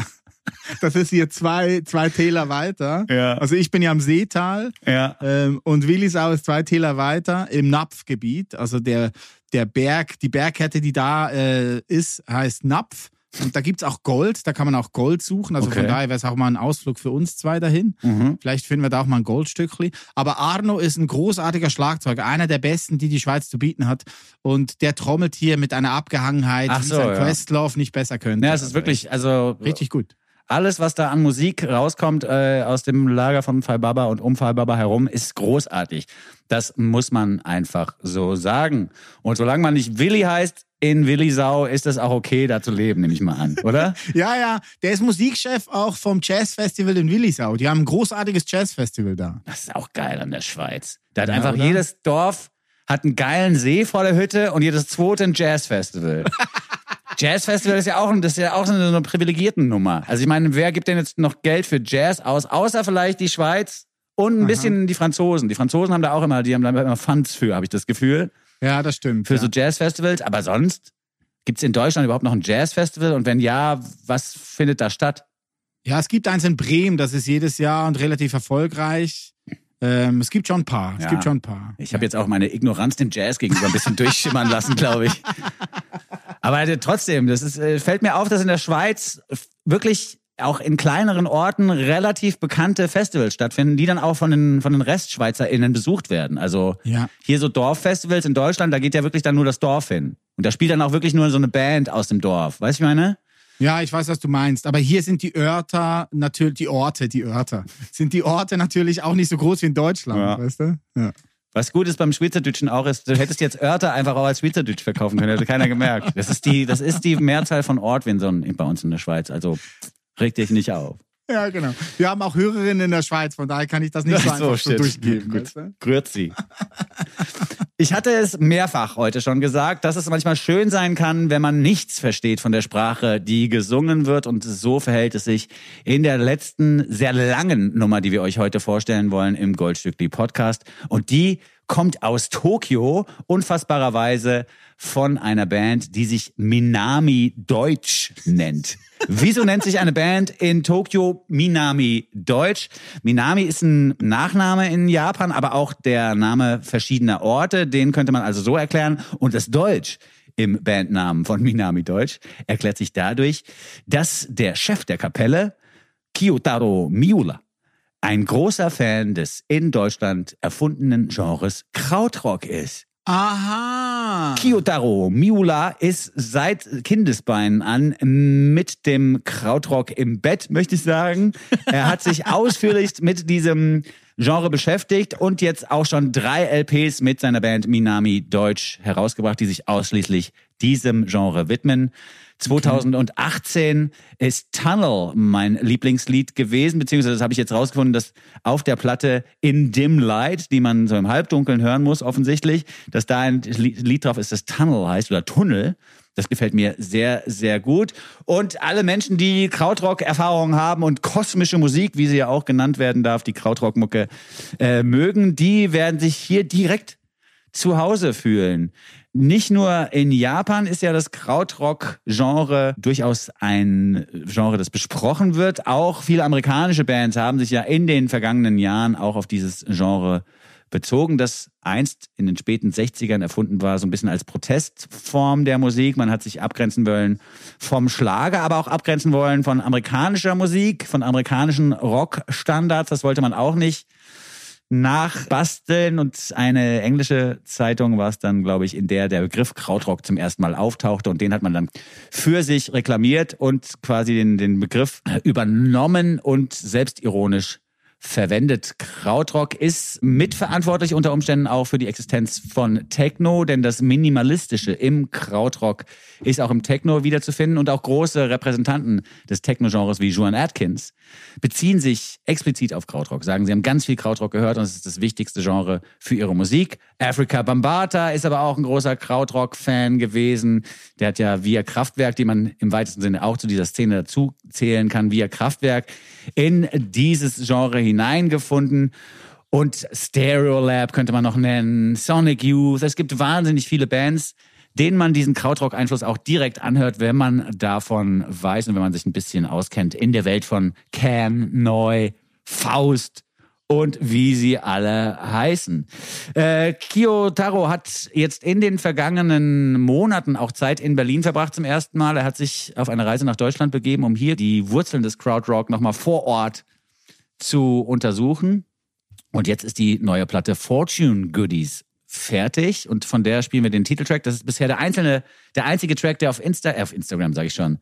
Das ist hier zwei, zwei Täler weiter. Ja. Also ich bin ja am Seetal Ja. ähm, und Willisau ist zwei Täler weiter im Napfgebiet. Also der, der Berg, die Bergkette, die da äh, ist, heißt Napf. Und da gibt's auch Gold, da kann man auch Gold suchen. Also Okay. von daher wäre es auch mal ein Ausflug für uns zwei dahin. Mhm. Vielleicht finden wir da auch mal ein Goldstückli. Aber Arno ist ein großartiger Schlagzeuger, einer der besten, die die Schweiz zu bieten hat. Und der trommelt hier mit einer Abgehangenheit, Ach so, sein ja. Questlove nicht besser könnte. Ja, es ist Also wirklich, also richtig gut. Alles, was da an Musik rauskommt äh, aus dem Lager von Fai Baba und um Fai Baba herum, ist großartig. Das muss man einfach so sagen. Und solange man nicht Willi heißt in Willisau, ist das auch okay, da zu leben, nehme ich mal an, oder? Ja, ja, der ist Musikchef auch vom Jazzfestival in Willisau. Die haben ein großartiges Jazzfestival da. Das ist auch geil an der Schweiz. Da hat Ja, einfach oder? jedes Dorf hat einen geilen See vor der Hütte und jedes zweite ein Jazzfestival. Jazzfestival ist ja auch, das ist ja auch so eine, privilegierten Nummer. Also ich meine, wer gibt denn jetzt noch Geld für Jazz aus, außer vielleicht die Schweiz und ein bisschen die Franzosen. Die Franzosen haben da auch immer, die haben da immer Funds für, habe ich das Gefühl, Ja, das stimmt. für ja. so Jazzfestivals. Aber sonst gibt's in Deutschland überhaupt noch ein Jazzfestival? Und wenn ja, was findet da statt? ja, es gibt eins in Bremen, das ist jedes Jahr und relativ erfolgreich. Ähm, es gibt schon ein paar. Es Ja. gibt schon ein paar. Ich habe jetzt auch meine Ignoranz dem Jazz gegenüber ein bisschen durchschimmern lassen, glaube ich. Aber äh, trotzdem, das ist, äh, fällt mir auf, dass in der Schweiz wirklich auch in kleineren Orten relativ bekannte Festivals stattfinden, die dann auch von den, von den RestschweizerInnen besucht werden. Also Ja. hier so Dorffestivals in Deutschland, da geht ja wirklich dann nur das Dorf hin. Und da spielt dann auch wirklich nur so eine Band aus dem Dorf. Weißt du, ich meine? Ja, ich weiß, was du meinst. Aber hier sind die Örter natürlich, die Orte, die Örter, sind die Orte natürlich auch nicht so groß wie in Deutschland, Ja. weißt du? Ja. Was gut ist beim Schweizerdeutschen auch ist, du hättest jetzt Örter einfach auch als Schweizerdeutsch verkaufen können, hätte keiner gemerkt. Das ist die, das ist die Mehrzahl von Ortwinson bei uns in der Schweiz. Also reg dich nicht auf. ja, genau. Wir haben auch Hörerinnen in der Schweiz, von daher kann ich das nicht so einfach so durchgeben. Gut. Weißt du? Grüezi. Ich hatte es mehrfach heute schon gesagt, dass es manchmal schön sein kann, wenn man nichts versteht von der Sprache, die gesungen wird. Und so verhält es sich in der letzten sehr langen Nummer, die wir euch heute vorstellen wollen im Goldstückli Podcast. Und die kommt aus Tokio, unfassbarerweise von einer Band, die sich Minami Deutsch nennt. Wieso nennt sich eine Band in Tokio Minami Deutsch? Minami ist ein Nachname in Japan, aber auch der Name verschiedener Orte. Den könnte man also so erklären. Und das Deutsch im Bandnamen von Minami Deutsch erklärt sich dadurch, dass der Chef der Kapelle, Kiyotaro Miura, ein großer Fan des in Deutschland erfundenen Genres Krautrock ist. Aha. Kiyotaro Miura ist seit Kindesbeinen an mit dem Krautrock im Bett, möchte ich sagen. Er hat sich ausführlichst mit diesem Genre beschäftigt und jetzt auch schon drei LPs mit seiner Band Minami Deutsch herausgebracht, die sich ausschließlich diesem Genre widmen. 2018 ist Tunnel mein Lieblingslied gewesen, beziehungsweise das habe ich jetzt rausgefunden, dass auf der Platte In Dim Light, die man so im Halbdunkeln hören muss offensichtlich, dass da ein Lied drauf ist, das Tunnel heißt oder Tunnel. Das gefällt mir sehr, sehr gut. Und alle Menschen, die Krautrock-Erfahrungen haben und kosmische Musik, wie sie ja auch genannt werden darf, die Krautrock-Mucke äh, mögen, die werden sich hier direkt zu Hause fühlen. Nicht nur in Japan ist ja das Krautrock-Genre durchaus ein Genre, das besprochen wird. Auch viele amerikanische Bands haben sich ja in den vergangenen Jahren auch auf dieses Genre bezogen, das einst in den späten 60ern erfunden war, so ein bisschen als Protestform der Musik. Man hat sich abgrenzen wollen vom Schlager, aber auch abgrenzen wollen von amerikanischer Musik, von amerikanischen Rockstandards. Das wollte man auch nicht nachbasteln. Und eine englische Zeitung war es dann, glaube ich, in der der Begriff Krautrock zum ersten Mal auftauchte. Und den hat man dann für sich reklamiert und quasi den, den Begriff übernommen und selbstironisch verwendet. Krautrock ist mitverantwortlich unter Umständen auch für die Existenz von Techno, denn das Minimalistische im Krautrock ist auch im Techno wiederzufinden und auch große Repräsentanten des Techno-Genres wie Juan Atkins beziehen sich explizit auf Krautrock, sagen, sie haben ganz viel Krautrock gehört und es ist das wichtigste Genre für ihre Musik. Africa Bambata ist aber auch ein großer Krautrock-Fan gewesen. Der hat ja via Kraftwerk, die man im weitesten Sinne auch zu dieser Szene dazu zählen kann, via Kraftwerk in dieses Genre hineingefunden. Und Stereolab könnte man noch nennen, Sonic Youth. Es gibt wahnsinnig viele Bands, denen man diesen Krautrock-Einfluss auch direkt anhört, wenn man davon weiß und wenn man sich ein bisschen auskennt in der Welt von Can, Neu, Faust und wie sie alle heißen. Äh, Kiyotaro hat jetzt in den vergangenen Monaten auch Zeit in Berlin verbracht zum ersten Mal. Er hat sich auf eine Reise nach Deutschland begeben, um hier die Wurzeln des Krautrock nochmal vor Ort zu untersuchen. Und jetzt ist die neue Platte Fortune Goodies fertig und von der spielen wir den Titeltrack. Das ist bisher der einzelne, der einzige Track, der auf Insta, äh, auf Instagram sage ich schon.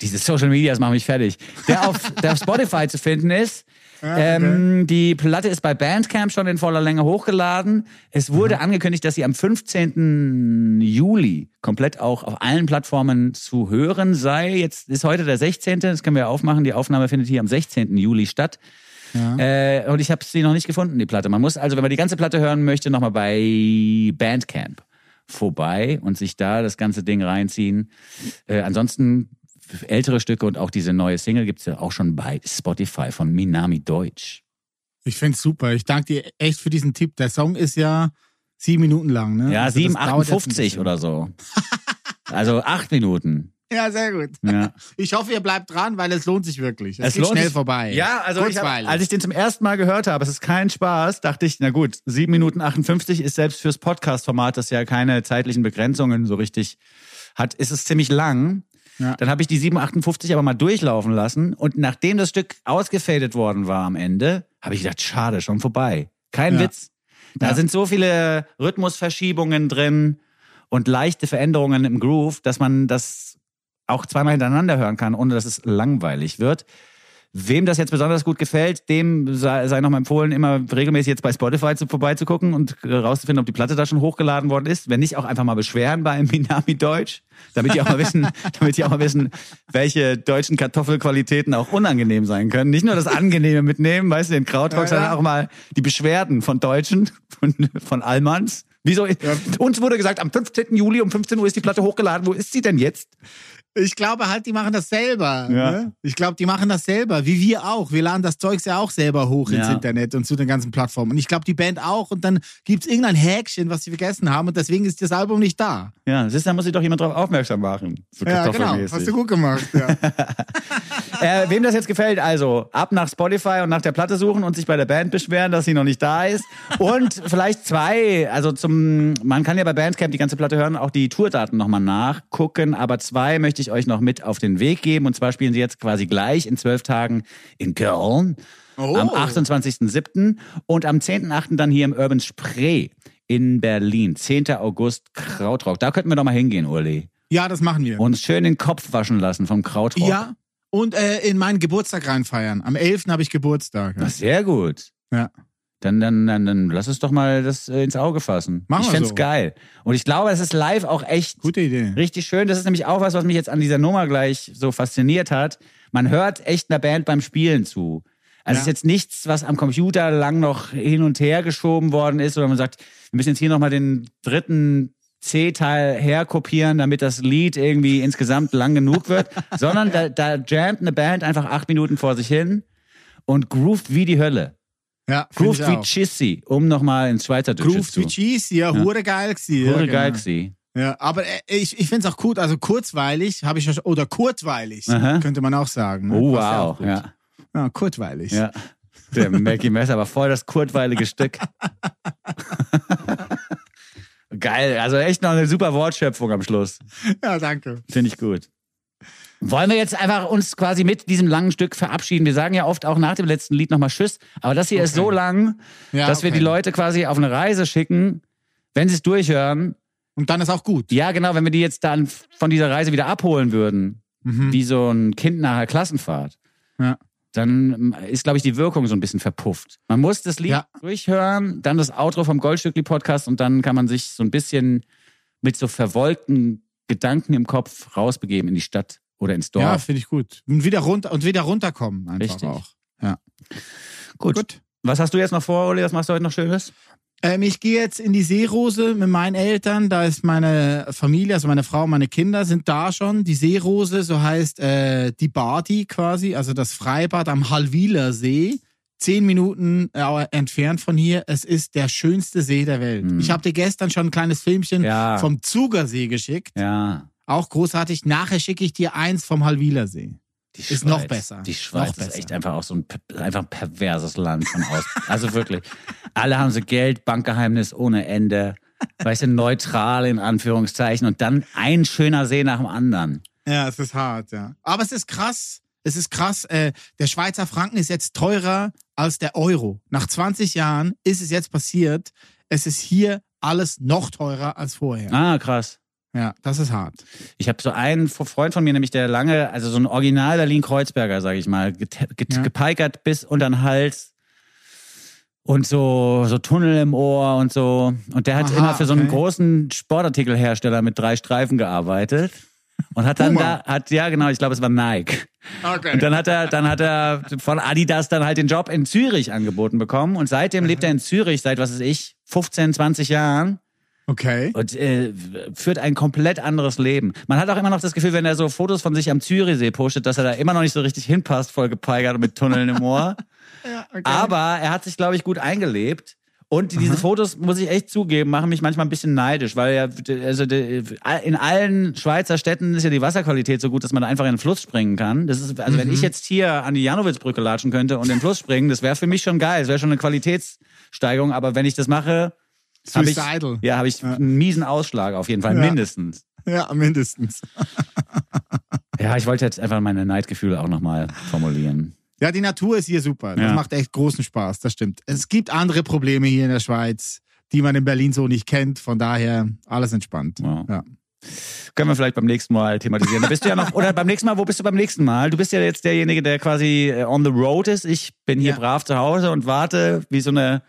Diese Social Medias machen mich fertig. Der auf, der auf Spotify zu finden ist. Ähm, die Platte ist bei Bandcamp schon in voller Länge hochgeladen. Es wurde angekündigt, dass sie am 15. Juli komplett auch auf allen Plattformen zu hören sei. Jetzt ist heute der 16. Das können wir aufmachen. Die Aufnahme findet hier am 16. Juli statt. Äh, und ich habe sie noch nicht gefunden, die Platte. Man muss also, wenn man die ganze Platte hören möchte, nochmal bei Bandcamp vorbei und sich da das ganze Ding reinziehen. Äh, ansonsten ältere Stücke und auch diese neue Single gibt's ja auch schon bei Spotify von Minami Deutsch. Ich find's super. Ich danke dir echt für diesen Tipp. Der Song ist ja sieben Minuten lang, ne? Ja, Also das dauert jetzt ein 7,58 bisschen. oder so. Also acht Minuten. Ja, sehr gut. Ja. Ich hoffe, ihr bleibt dran, weil es lohnt sich wirklich. Es, Es geht lohnt schnell sich- vorbei. Ja, also ich hab, als ich den zum ersten Mal gehört habe, es ist kein Spaß, dachte ich, na gut, 7 Minuten 58 ist selbst fürs Podcast-Format, das ja keine zeitlichen Begrenzungen so richtig hat, ist es ziemlich lang. Ja. Dann habe ich die 7,58 aber mal durchlaufen lassen und nachdem das Stück ausgefadet worden war am Ende, habe ich gedacht, schade, schon vorbei. Kein Ja. Witz. Da Ja. sind so viele Rhythmusverschiebungen drin und leichte Veränderungen im Groove, dass man das auch zweimal hintereinander hören kann, ohne dass es langweilig wird. Wem das jetzt besonders gut gefällt, dem sei, sei nochmal empfohlen, immer regelmäßig jetzt bei Spotify zu, vorbeizugucken und äh, rauszufinden, ob die Platte da schon hochgeladen worden ist. Wenn nicht, auch einfach mal beschweren bei Minami Deutsch, damit die auch mal wissen, damit die auch mal wissen, welche deutschen Kartoffelqualitäten auch unangenehm sein können. Nicht nur das Angenehme mitnehmen, weißt du, den Krautrock, sondern auch mal die Beschwerden von Deutschen, von, von Allmanns. Wieso? Uns wurde gesagt, am 15. Juli um 15 Uhr ist die Platte hochgeladen. Wo ist sie denn jetzt? Ich glaube halt, die machen das selber. Ja. Ne? Ich glaube, die machen das selber, wie wir auch. Wir laden das Zeugs ja auch selber hoch ins Ja. Internet und zu den ganzen Plattformen. Und ich glaube, die Band auch. Und dann gibt's irgendein Häkchen, was sie vergessen haben. Und deswegen ist das Album nicht da. Ja, siehst du, da muss sich doch jemand drauf aufmerksam machen. So Ja, genau. Hast du gut gemacht. Ja. Äh, wem das jetzt gefällt, also ab nach Spotify und nach der Platte suchen und sich bei der Band beschweren, dass sie noch nicht da ist. Und vielleicht zwei, also zum, man kann ja bei Bandcamp die ganze Platte hören, auch die Tourdaten nochmal nachgucken. Aber zwei möchte ich euch noch mit auf den Weg geben. Und zwar spielen sie jetzt quasi gleich in zwölf Tagen in Köln. Oh. Am 28.07. und am 10.08. dann hier im Urban Spree in Berlin. 10. August Krautrock. Da könnten wir doch mal hingehen, Uli. ja, das machen wir. Uns schön den Kopf waschen lassen vom Krautrock. ja. Und äh, in meinen Geburtstag reinfeiern. Am 11. habe ich Geburtstag. Ja. Ach, sehr gut. ja. Dann, dann, dann, dann lass es doch mal das äh, ins Auge fassen. Machen ich wir fänd's so. geil. Und ich glaube, es ist live auch echt Gute Idee. richtig schön. Das ist nämlich auch was, was mich jetzt an dieser Nummer gleich so fasziniert hat. Man hört echt einer Band beim Spielen zu. Also Ja. es ist jetzt nichts, was am Computer lang noch hin und her geschoben worden ist, oder man sagt, wir müssen jetzt hier nochmal den dritten C-Teil herkopieren, damit das Lied irgendwie insgesamt lang genug wird, sondern da, da jammt eine Band einfach acht Minuten vor sich hin und groovt wie die Hölle. Ja, ich wie auch. Chissy, um nochmal ins Schweizerdeutsche Grooved zu. wie Cheese, ja, hure geil ja, Hure genau. geil gewesen. Ja, aber äh, ich, ich finde es auch gut, also kurzweilig habe ich ja schon, oder kurzweilig, Aha. könnte man auch sagen. Ne? Oh, ja wow. gut. Ja. ja, kurzweilig. Ja. Der Mackie Messer war voll das kurzweilige Stück. Geil, also echt noch eine super Wortschöpfung am Schluss. ja danke. Finde ich gut. Wollen wir jetzt einfach uns quasi mit diesem langen Stück verabschieden? Wir sagen ja oft auch nach dem letzten Lied nochmal Tschüss, aber das hier ist so lang, Ja, dass wir okay. die Leute quasi auf eine Reise schicken, wenn sie es durchhören. Und dann ist auch gut. Ja, genau, wenn wir die jetzt dann von dieser Reise wieder abholen würden, Mhm. wie so ein Kind nach einer Klassenfahrt, Ja. dann ähm, ist, glaube ich, die Wirkung so ein bisschen verpufft. Man muss das Lied Ja. durchhören, dann das Outro vom Goldstückli-Podcast und dann kann man sich so ein bisschen mit so verwollten Gedanken im Kopf rausbegeben in die Stadt oder ins Dorf. Ja, finde ich gut. Und wieder runter und wieder runterkommen einfach Richtig. auch. Ja. gut. Gut. Was hast du jetzt noch vor, Uli? Was machst du heute noch Schönes? Ähm, ich gehe jetzt in die Seerose mit meinen Eltern. Da ist meine Familie, also meine Frau meine Kinder sind da schon. Die Seerose, so heißt äh, die Badi quasi, also das Freibad am Halwiler See. Zehn Minuten äh, entfernt von hier. Es ist der schönste See der Welt. Mhm. Ich habe dir gestern schon ein kleines Filmchen Ja. vom Zugersee geschickt. Ja. Auch großartig. Nachher schicke ich dir eins vom Halwiler See. Die Ist noch besser. Die Schweiz Noch ist besser. echt einfach auch so ein, einfach ein perverses Land von aus. Also wirklich. Alle haben so Geld, Bankgeheimnis ohne Ende. Weißt du, neutral in Anführungszeichen. Und dann ein schöner See nach dem anderen. Ja, es ist hart, ja. Aber es ist krass. Es ist krass. Äh, der Schweizer Franken ist jetzt teurer als der Euro. Nach 20 Jahren ist es jetzt passiert. Es ist hier alles noch teurer als vorher. Ah, krass. Ja, das ist hart. Ich habe so einen Freund von mir, nämlich der lange, also so ein Original Berlin-Kreuzberger, sag ich mal, Ja. gepeikert bis unter den Hals und so, so Tunnel im Ohr und so. Und der hat Aha, immer für so einen okay. großen Sportartikelhersteller mit drei Streifen gearbeitet. Und hat dann Puma. da, hat, ja genau, ich glaube, es war Nike. Okay. Und dann hat er, dann hat er von Adidas dann halt den Job in Zürich angeboten bekommen. Und seitdem lebt er in Zürich, seit was weiß ich, 15, 20 Jahren Okay. und äh, führt ein komplett anderes Leben. Man hat auch immer noch das Gefühl, wenn er so Fotos von sich am Zürichsee postet, dass er da immer noch nicht so richtig hinpasst, voll gepeigert und mit Tunneln im Ohr. Aber er hat sich, glaube ich, gut eingelebt. Und diese Fotos, muss ich echt zugeben, machen mich manchmal ein bisschen neidisch, weil ja, also in allen Schweizer Städten ist ja die Wasserqualität so gut, dass man da einfach in den Fluss springen kann. Das ist, also wenn ich jetzt hier an die Janowitzbrücke latschen könnte und in den Fluss springen, das wäre für mich schon geil. Das wäre schon eine Qualitätssteigerung. Aber wenn ich das mache, habe ich, Suicidal. ja, habe ich einen miesen Ausschlag auf jeden Fall, mindestens. Ja, mindestens. Ja, ich wollte jetzt einfach meine Neidgefühle auch nochmal formulieren. Ja, die Natur ist hier super. Das Ja. macht echt großen Spaß, das stimmt. Es gibt andere Probleme hier in der Schweiz, die man in Berlin so nicht kennt. Von daher alles entspannt. Wow. Ja. Können wir vielleicht beim nächsten Mal thematisieren. Da bist du ja noch, oder beim nächsten Mal, wo bist du beim nächsten Mal? Du bist ja jetzt derjenige, der quasi äh, on the road ist. Ich bin hier Ja. brav zu Hause und warte wie so eine,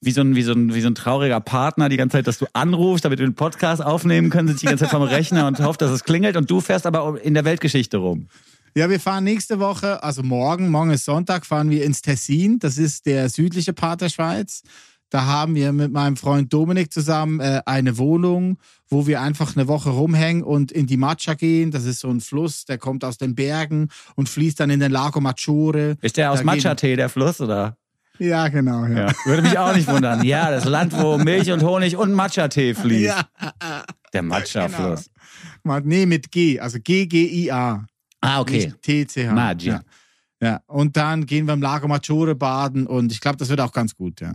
wie so ein, wie so ein, wie so ein trauriger Partner die ganze Zeit, dass du anrufst, damit wir den Podcast aufnehmen können, sitze ich die ganze Zeit vom Rechner und hoffe, dass es klingelt und du fährst aber in der Weltgeschichte rum. Ja, wir fahren nächste Woche, also morgen, morgen ist Sonntag, fahren wir ins Tessin. Das ist der südliche Part der Schweiz. Da haben wir mit meinem Freund Dominik zusammen äh, eine Wohnung, wo wir einfach eine Woche rumhängen und in die Maccia gehen. Das ist so ein Fluss, der kommt aus den Bergen und fließt dann in den Lago Maggiore. Ist der aus Matcha-Tee, der Fluss, oder? Ja, genau. Ja. Ja. Würde mich auch nicht wundern. Ja, das Land, wo Milch und Honig und Matcha-Tee fließt. Ja, Der Matcha-Fluss. Mal- nee, mit G, also G-G-I-A. Ah, okay. T-C-H. Maggi. Ja. ja, und dann gehen wir im Lago Maggiore baden und ich glaube, das wird auch ganz gut, ja.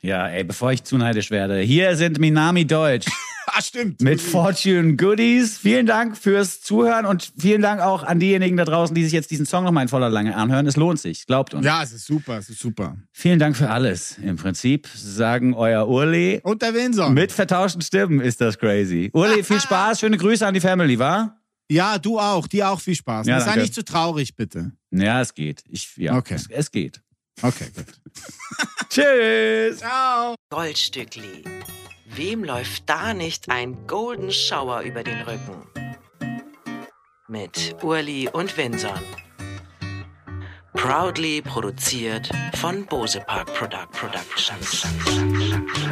Ja, ey, bevor ich zu neidisch werde. Hier sind Minami Deutsch Ah, stimmt. mit Fortune Goodies. Vielen Dank fürs Zuhören und vielen Dank auch an diejenigen da draußen, die sich jetzt diesen Song nochmal in voller Lange anhören. Es lohnt sich, glaubt uns. Ja, es ist super, es ist super. Vielen Dank für alles. Im Prinzip sagen euer Urli. Und der Windsor. Mit vertauschten Stimmen ist das crazy. Urli, viel Spaß, schöne Grüße an die Family, wa? Ja, du auch. Dir auch viel Spaß. Ja, Sei danke. nicht zu traurig, bitte. Ja, es geht. Ich, ja, Okay. es, es geht. Okay, gut. Tschüss. Ciao. Goldstückli. Wem läuft da nicht ein Golden Shower über den Rücken? Mit Urli und Vinson. Proudly produziert von Bose Park Product Productions.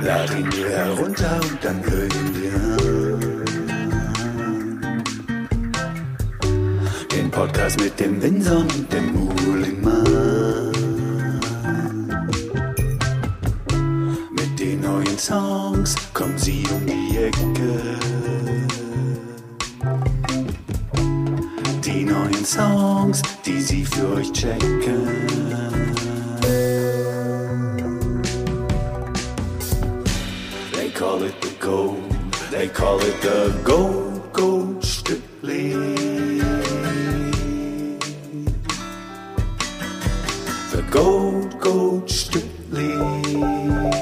Lad ihn dir herunter und dann hör ihn dir an. Den Podcast mit dem Winson und dem Muhlingmann. Mit neuen Songs kommen sie um die Ecke. Die neuen Songs, die sie für euch checken. They call it the gold, they call it the gold, gold Stückling. The gold, gold Stückling.